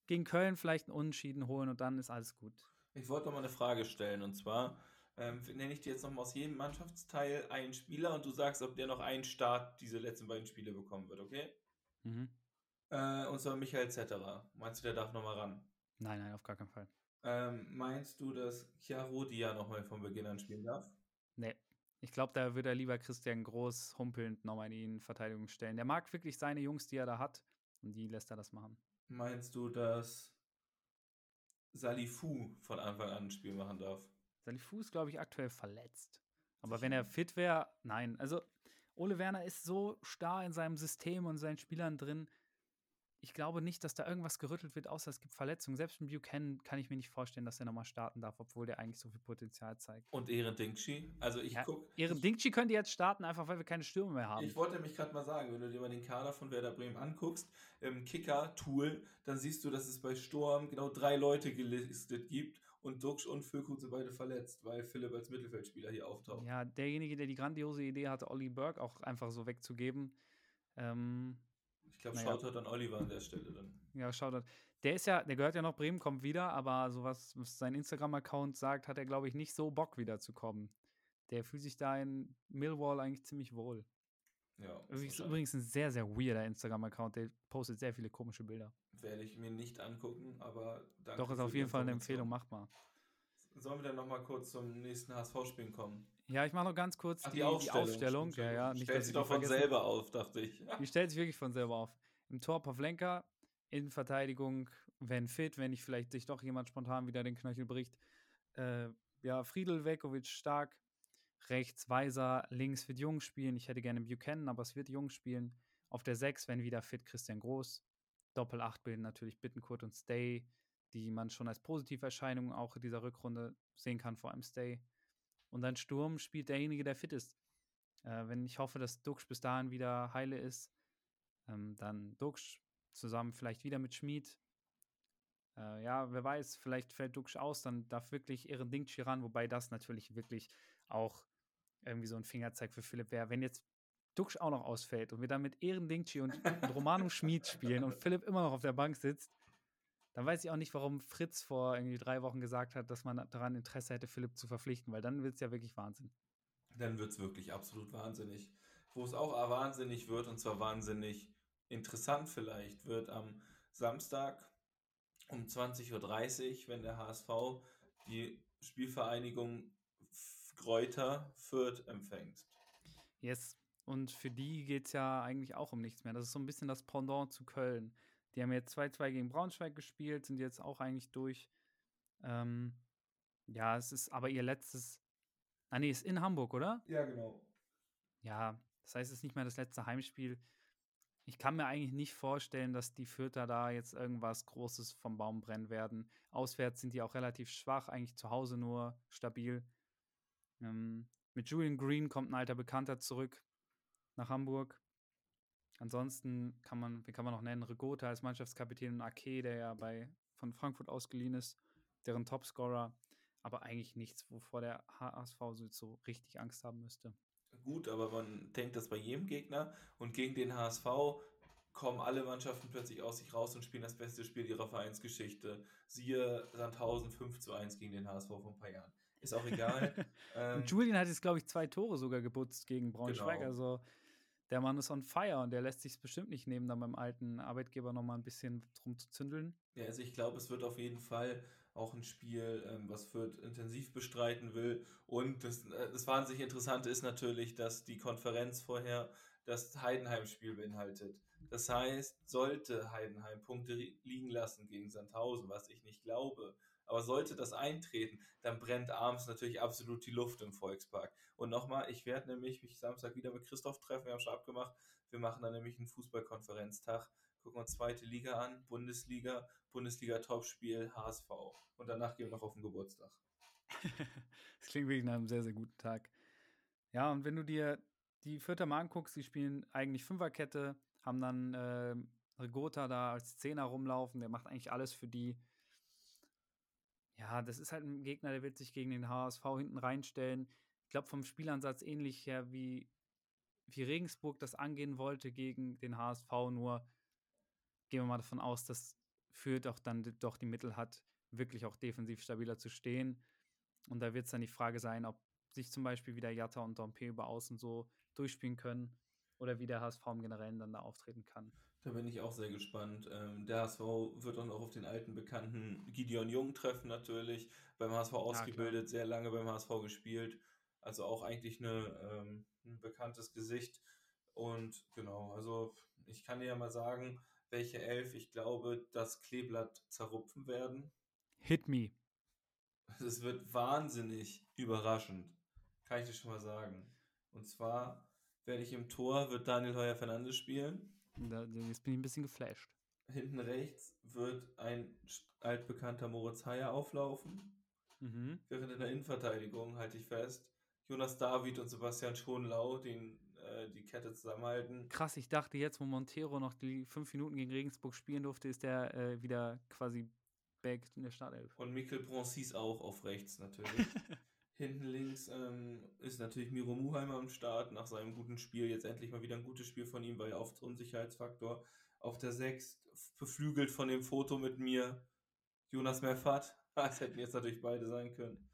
gegen Köln vielleicht einen Unentschieden holen und dann ist alles gut.
Ich wollte noch mal eine Frage stellen und zwar ähm, nenne ich dir jetzt noch mal aus jedem Mannschaftsteil einen Spieler und du sagst, ob der noch einen Start diese letzten beiden Spiele bekommen wird, okay? Mhm. Äh, und zwar Michael Zetterer. Meinst du, der darf noch mal ran?
Nein, nein, auf gar keinen Fall.
Ähm, meinst du, dass Chiaro ja noch mal von Beginn an spielen darf?
Nee. Ich glaube, da würde er lieber Christian Groß humpelnd nochmal in die Verteidigung stellen. Der mag wirklich seine Jungs, die er da hat, und die lässt er das machen.
Meinst du, dass Salifu von Anfang an ein Spiel machen darf?
Salifu ist, glaube ich, aktuell verletzt. Aber Sicher. wenn er fit wäre, nein. Also, Ole Werner ist so starr in seinem System und seinen Spielern drin ich glaube nicht, dass da irgendwas gerüttelt wird, außer es gibt Verletzungen. Selbst mit Buchanan kann ich mir nicht vorstellen, dass er nochmal starten darf, obwohl der eigentlich so viel Potenzial zeigt.
Und Ehren Dingchi? Also ich ja, guck.
Ehren Dingchi könnte jetzt starten, einfach weil wir keine Stürme mehr haben.
Ich wollte mich gerade mal sagen, wenn du dir mal den Kader von Werder Bremen anguckst, im Kicker-Tool, dann siehst du, dass es bei Sturm genau drei Leute gelistet gibt und Duxch und Füllkrug sind beide verletzt, weil Philipp als Mittelfeldspieler hier auftaucht.
Ja, derjenige, der die grandiose Idee hatte, Olli Burke auch einfach so wegzugeben. Ähm,
ich glaube, naja. Shoutout an Oliver an der Stelle dann.
Ja, Shoutout. Der ist ja, der gehört ja noch Bremen, kommt wieder, aber so was, sein Instagram-Account sagt, hat er, glaube ich, nicht so Bock wieder zu kommen. Der fühlt sich da in Millwall eigentlich ziemlich wohl. Ja. Übrigens, übrigens ein sehr, sehr weirder Instagram-Account, der postet sehr viele komische Bilder.
Werde ich mir nicht angucken, aber
danke Doch, ist auf jeden Fall eine Empfehlung, macht mal.
Sollen wir dann nochmal kurz zum nächsten HSV-Spielen kommen?
Ja, ich mache noch ganz kurz Ach, die, die, Aufstellung. Die Aufstellung. Ja, ja,
nicht, stellt sich doch von selber auf, dachte ich.
Die stellt sich wirklich von selber auf. Im Tor Pavlenka, in Verteidigung, wenn fit, wenn nicht vielleicht sich doch jemand spontan wieder den Knöchel bricht. Äh, ja, Friedel, Velkovic stark. Rechts Weiser, links wird Jung spielen. Ich hätte gerne Buchanan, aber es wird Jung spielen. Auf der 6, wenn wieder fit, Christian Groß. Doppel 8 bilden natürlich Bittenkurt und Stay, die man schon als Positiverscheinung auch in dieser Rückrunde sehen kann, vor allem Stay. Und dann Sturm spielt derjenige, der fit ist. Äh, wenn ich hoffe, dass Duxch bis dahin wieder heile ist, ähm, dann Duxch zusammen vielleicht wieder mit Schmid. Äh, ja, wer weiß, vielleicht fällt Duxch aus, dann darf wirklich Ehren Dingchi ran, wobei das natürlich wirklich auch irgendwie so ein Fingerzeig für Philipp wäre. Wenn jetzt Duxch auch noch ausfällt und wir dann mit Ehren Dingchi und, Romano Schmid spielen und Philipp immer noch auf der Bank sitzt, dann weiß ich auch nicht, warum Fritz vor irgendwie drei Wochen gesagt hat, dass man daran Interesse hätte, Philipp zu verpflichten, weil dann wird es ja wirklich Wahnsinn.
Dann wird es wirklich absolut wahnsinnig. Wo es auch wahnsinnig wird, und zwar wahnsinnig interessant vielleicht, wird am Samstag um 20.30 Uhr, wenn der HSV die Spielvereinigung Kräuter Fürth empfängt.
Yes, und für die geht es ja eigentlich auch um nichts mehr. Das ist so ein bisschen das Pendant zu Köln. Die haben jetzt 2-2 gegen Braunschweig gespielt, sind jetzt auch eigentlich durch. Ähm, ja, es ist aber ihr letztes. Ah, nee, ist in Hamburg, oder?
Ja, genau.
Ja, das heißt, es ist nicht mehr das letzte Heimspiel. Ich kann mir eigentlich nicht vorstellen, dass die Fürther da jetzt irgendwas Großes vom Baum brennen werden. Auswärts sind die auch relativ schwach, eigentlich zu Hause nur stabil. Ähm, mit Julian Green kommt ein alter Bekannter zurück nach Hamburg. Ansonsten kann man, wie kann man noch nennen, Regota als Mannschaftskapitän und Ake, der ja bei, von Frankfurt ausgeliehen ist, deren Topscorer. Aber eigentlich nichts, wovor der HSV so richtig Angst haben müsste.
Gut, aber man denkt das bei jedem Gegner und gegen den HSV kommen alle Mannschaften plötzlich aus sich raus und spielen das beste Spiel ihrer Vereinsgeschichte. Siehe Sandhausen 5 zu 1 gegen den HSV vor ein paar Jahren. Ist auch egal.
ähm, Julian hat jetzt, glaube ich, zwei Tore sogar geputzt gegen Braunschweig. Genau. Also der Mann ist on fire und der lässt sich bestimmt nicht nehmen, dann beim alten Arbeitgeber nochmal ein bisschen drum zu zündeln.
Ja, also ich glaube, es wird auf jeden Fall auch ein Spiel, ähm, was Fürth intensiv bestreiten will. Und das, äh, das wahnsinnig Interessante ist natürlich, dass die Konferenz vorher das Heidenheim-Spiel beinhaltet. Das heißt, sollte Heidenheim Punkte liegen lassen gegen Sandhausen, was ich nicht glaube, aber sollte das eintreten, dann brennt abends natürlich absolut die Luft im Volkspark. Und nochmal, ich werde nämlich mich Samstag wieder mit Christoph treffen, wir haben schon abgemacht, wir machen dann nämlich einen Fußballkonferenztag, gucken uns zweite Liga an, Bundesliga, Bundesliga-Topspiel, HSV. Und danach gehen wir noch auf den Geburtstag.
das klingt wirklich nach einem sehr, sehr guten Tag. Ja, und wenn du dir die Vierter mal anguckst, die spielen eigentlich Fünferkette, haben dann äh, Rigota da als Zehner rumlaufen, der macht eigentlich alles für die. Ja, das ist halt ein Gegner, der wird sich gegen den HSV hinten reinstellen. Ich glaube, vom Spielansatz ähnlich her wie, wie Regensburg das angehen wollte gegen den HSV, nur gehen wir mal davon aus, dass Fürth auch dann doch die Mittel hat, wirklich auch defensiv stabiler zu stehen. Und da wird es dann die Frage sein, ob sich zum Beispiel wieder Jatta und Dompe über außen so durchspielen können oder wie der HSV im Generellen dann da auftreten kann.
Da bin ich auch sehr gespannt. Ähm, der HSV wird dann auch auf den alten Bekannten Gideon Jung treffen natürlich. Beim HSV ausgebildet, ja, sehr lange beim HSV gespielt. Also auch eigentlich eine, ähm, ein bekanntes Gesicht. Und genau, also ich kann dir ja mal sagen, welche Elf ich glaube, das Kleeblatt zerrupfen werden.
Hit me.
Es wird wahnsinnig überraschend. Kann ich dir schon mal sagen. Und zwar werde ich im Tor, wird Daniel Heuer Fernandes spielen.
Da, jetzt bin ich ein bisschen geflasht.
Hinten rechts wird ein altbekannter Moritz Heyer auflaufen. Mhm. Während in der Innenverteidigung, halte ich fest, Jonas David und Sebastian Schonlau den, äh, die Kette zusammenhalten.
Krass, ich dachte jetzt, wo Montero noch die fünf Minuten gegen Regensburg spielen durfte, ist der äh, wieder quasi back in der Startelf.
Und Mikkel Bronsis auch auf rechts natürlich. Hinten links ähm, ist natürlich Miro Muheim am Start nach seinem guten Spiel. Jetzt endlich mal wieder ein gutes Spiel von ihm, weil auf Unsicherheitsfaktor. Auf der 6 beflügelt von dem Foto mit mir Jonas Merfat. Das hätten jetzt natürlich beide sein können.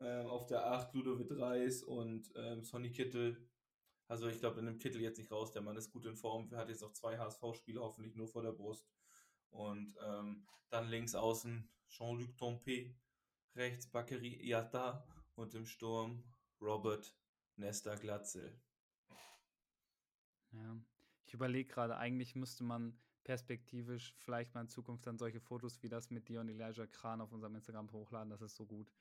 Ähm, auf der 8 Ludovic Reis und ähm, Sonny Kittel. Also ich glaube, er nimmt Kittel jetzt nicht raus. Der Mann ist gut in Form. Er hat jetzt noch zwei HSV-Spiele, hoffentlich nur vor der Brust. Und ähm, dann links außen Jean-Luc Tompé, rechts Bakary Yatta und im Sturm Robert Nesta Glatzel.
Ja, ich überlege gerade, eigentlich müsste man perspektivisch vielleicht mal in Zukunft dann solche Fotos wie das mit dir und Elijah Kran auf unserem Instagram hochladen. Das ist so gut.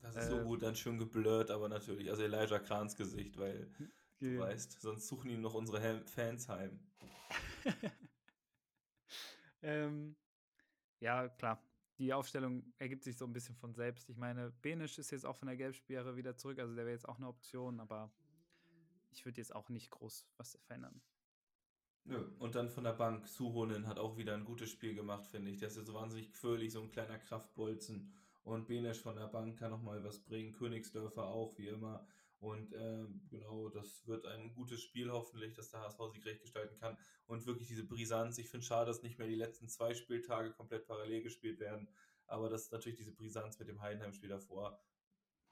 Das ist äh, so gut, dann schön geblurrt, aber natürlich, also Elijah Krans Gesicht, weil okay. du weißt, sonst suchen ihn noch unsere Fans heim.
ähm, ja, klar die Aufstellung ergibt sich so ein bisschen von selbst. Ich meine, Benisch ist jetzt auch von der Gelbsperre wieder zurück, also der wäre jetzt auch eine Option, aber ich würde jetzt auch nicht groß was verändern.
Nö, und dann von der Bank, Suhonen hat auch wieder ein gutes Spiel gemacht, finde ich. Der ist ja so wahnsinnig quirlig, so ein kleiner Kraftbolzen. Und Benesch von der Bank kann nochmal was bringen. Königsdörfer auch, wie immer. Und äh, genau, das wird ein gutes Spiel hoffentlich, dass der HSV sich recht gestalten kann. Und wirklich diese Brisanz. Ich finde schade, dass nicht mehr die letzten zwei Spieltage komplett parallel gespielt werden. Aber das ist natürlich diese Brisanz mit dem Heidenheim-Spiel davor.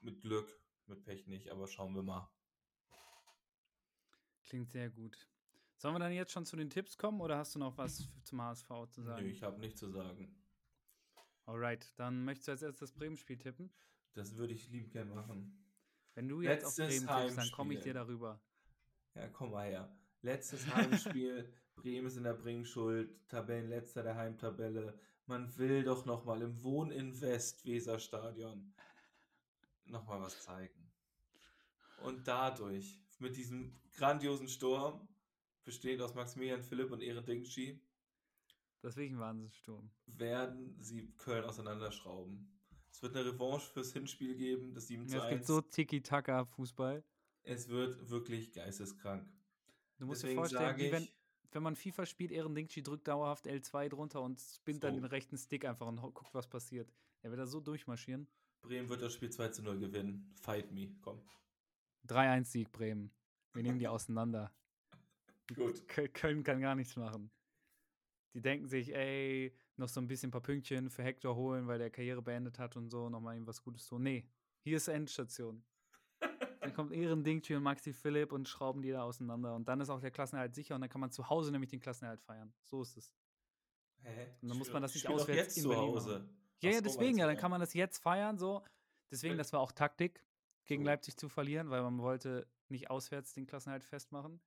Mit Glück, mit Pech nicht, aber schauen wir mal.
Klingt sehr gut. Sollen wir dann jetzt schon zu den Tipps kommen oder hast du noch was zum HSV zu sagen?
Nö, ich habe nichts zu sagen.
Alright, dann möchtest du als erstes das Bremen-Spiel tippen?
Das würde ich lieb gern machen.
Wenn du jetzt Letztes auf Bremen tippst, dann komme ich dir darüber.
Ja, komm mal her. Letztes Heimspiel, Bremen ist in der Bringschuld, Tabellenletzter der Heimtabelle. Man will doch nochmal im Wohninvest Weserstadion nochmal was zeigen. Und dadurch, mit diesem grandiosen Sturm, besteht aus Maximilian Philipp und Ehren Dingschi,
ein Wahnsinnssturm.
Werden sie Köln auseinanderschrauben. Es wird eine Revanche fürs Hinspiel geben, das 7
zu 1. Es gibt so Tiki-Taka-Fußball.
Es wird wirklich geisteskrank.
Du musst Deswegen dir vorstellen, wie wenn, wenn man FIFA spielt, Ehren Dingchi drückt dauerhaft L2 drunter und spinnt so. dann den rechten Stick einfach und guckt, was passiert. Er wird da so durchmarschieren.
Bremen wird das Spiel 2 zu 0 gewinnen. Fight me, komm.
3-1-Sieg Bremen. Wir nehmen die auseinander.
Gut.
Köln kann gar nichts machen. Die denken sich, ey, noch so ein bisschen ein paar Pünktchen für Hector holen, weil der Karriere beendet hat und so, nochmal ihm was Gutes tun. Nee, hier ist Endstation. dann kommt Ehrendingchi und Maxi Philipp und schrauben die da auseinander. Und dann ist auch der Klassenerhalt sicher und dann kann man zu Hause nämlich den Klassenerhalt feiern. So ist es.
Hä?
Und dann muss
Spiel
man das nicht auswärts
jetzt
in
zu
Berlin
Hause.
machen. Ja, ja, deswegen, ja, dann kann man das jetzt feiern, so. Deswegen,
Weil-
das war auch Taktik, gegen
So.
Leipzig zu verlieren, weil man wollte nicht auswärts den Klassenerhalt festmachen.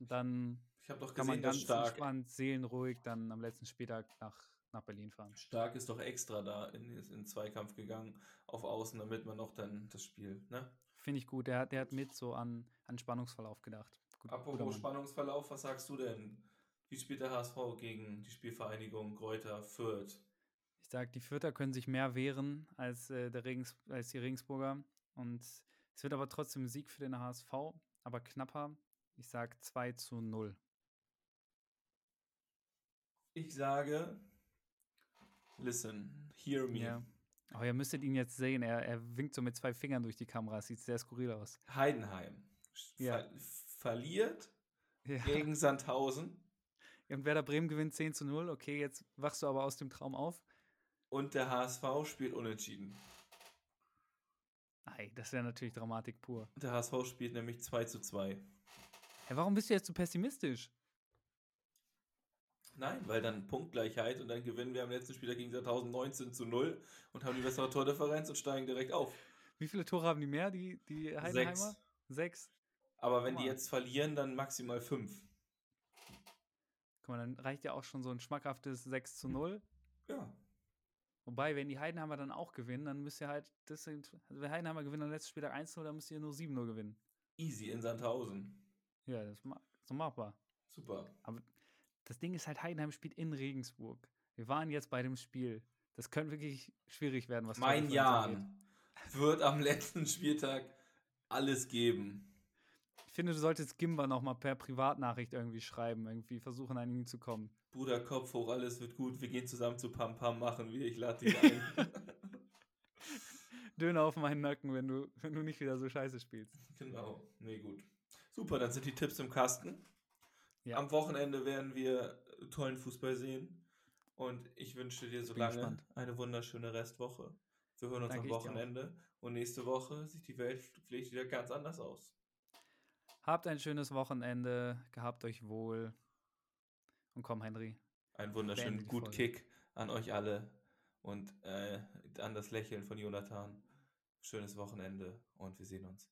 Und dann
Ich habe doch
kann man
gesehen, dass
ganz
Stark,
entspannt, seelenruhig dann am letzten Spieltag nach, nach Berlin fahren.
Stark ist doch extra da in, in den Zweikampf gegangen auf Außen, damit man noch dann das Spiel, ne?
Finde ich gut. Der, hat- der hat mit so an, an Spannungsverlauf gedacht. Gut,
Apropos. Spannungsverlauf, was sagst du denn? Wie spielt der HSV gegen die Spielvereinigung Greuther Fürth?
Ich sage, die Fürther können sich mehr wehren als, äh, der Regens, als die Regensburger. Und es wird aber trotzdem ein Sieg für den HSV, aber knapper. Ich sage 2 zu 0.
Ich sage, listen, hear me.
Ja. Aber ihr müsstet ihn jetzt sehen. Er, er winkt so mit zwei Fingern durch die Kamera. Es sieht sehr skurril aus.
Heidenheim
Ja.
ver verliert
Ja.
gegen Sandhausen
Und Werder Bremen gewinnt 10 zu 0. Okay, jetzt wachst du aber aus dem Traum auf.
und der HSV spielt unentschieden.
Nein, das wäre natürlich Dramatik pur.
Der HSV spielt nämlich 2 zu 2.
Hey, warum bist du jetzt so pessimistisch?
Nein, weil dann Punktgleichheit und dann gewinnen wir am letzten Spieltag gegen Sandhausen 19 zu 0 und haben die bessere Tordifferenz und steigen direkt auf.
Wie viele Tore haben die mehr, die, die Heidenheimer?
Sechs.
Sechs.
Aber wenn die
Guck mal.
jetzt verlieren, dann maximal 5.
Guck mal, dann reicht ja auch schon so ein schmackhaftes 6 zu 0.
Ja.
Wobei, wenn die Heidenheimer dann auch gewinnen, dann müsst ihr halt, das sind, also wenn Heidenheimer gewinnen am letzten Spieltag 1-0, dann müsst ihr nur 7-0 gewinnen.
Easy in Sandhausen.
Ja, das ist so machbar.
Super.
Das Ding ist halt, Heidenheim spielt in Regensburg. Wir waren jetzt bei dem Spiel. Das könnte wirklich schwierig werden, was
mein. Jan wird am letzten Spieltag alles geben.
Ich finde, du solltest Gimba noch mal per Privatnachricht irgendwie schreiben, irgendwie versuchen, an ihn zu kommen.
Bruder, Kopf hoch, alles wird gut. Wir gehen zusammen zu Pam Pam machen wir. Ich lade dich ein.
Döner auf meinen Nacken, wenn du, wenn du nicht wieder so scheiße spielst.
genau. Nee, gut. Super, dann sind die Tipps im Kasten.
Ja.
Am Wochenende werden wir tollen Fußball sehen. Und ich wünsche dir so lange eine wunderschöne Restwoche. Wir hören uns
Danke,
am. Wochenende. Und nächste Woche sieht die Welt vielleicht wieder ganz anders aus.
Habt ein schönes Wochenende, gehabt euch wohl. Und komm, Henry.
Einen wunderschönen Gut
Folge.
Kick an euch alle und äh, an das Lächeln von Jonathan. Schönes Wochenende und wir sehen uns.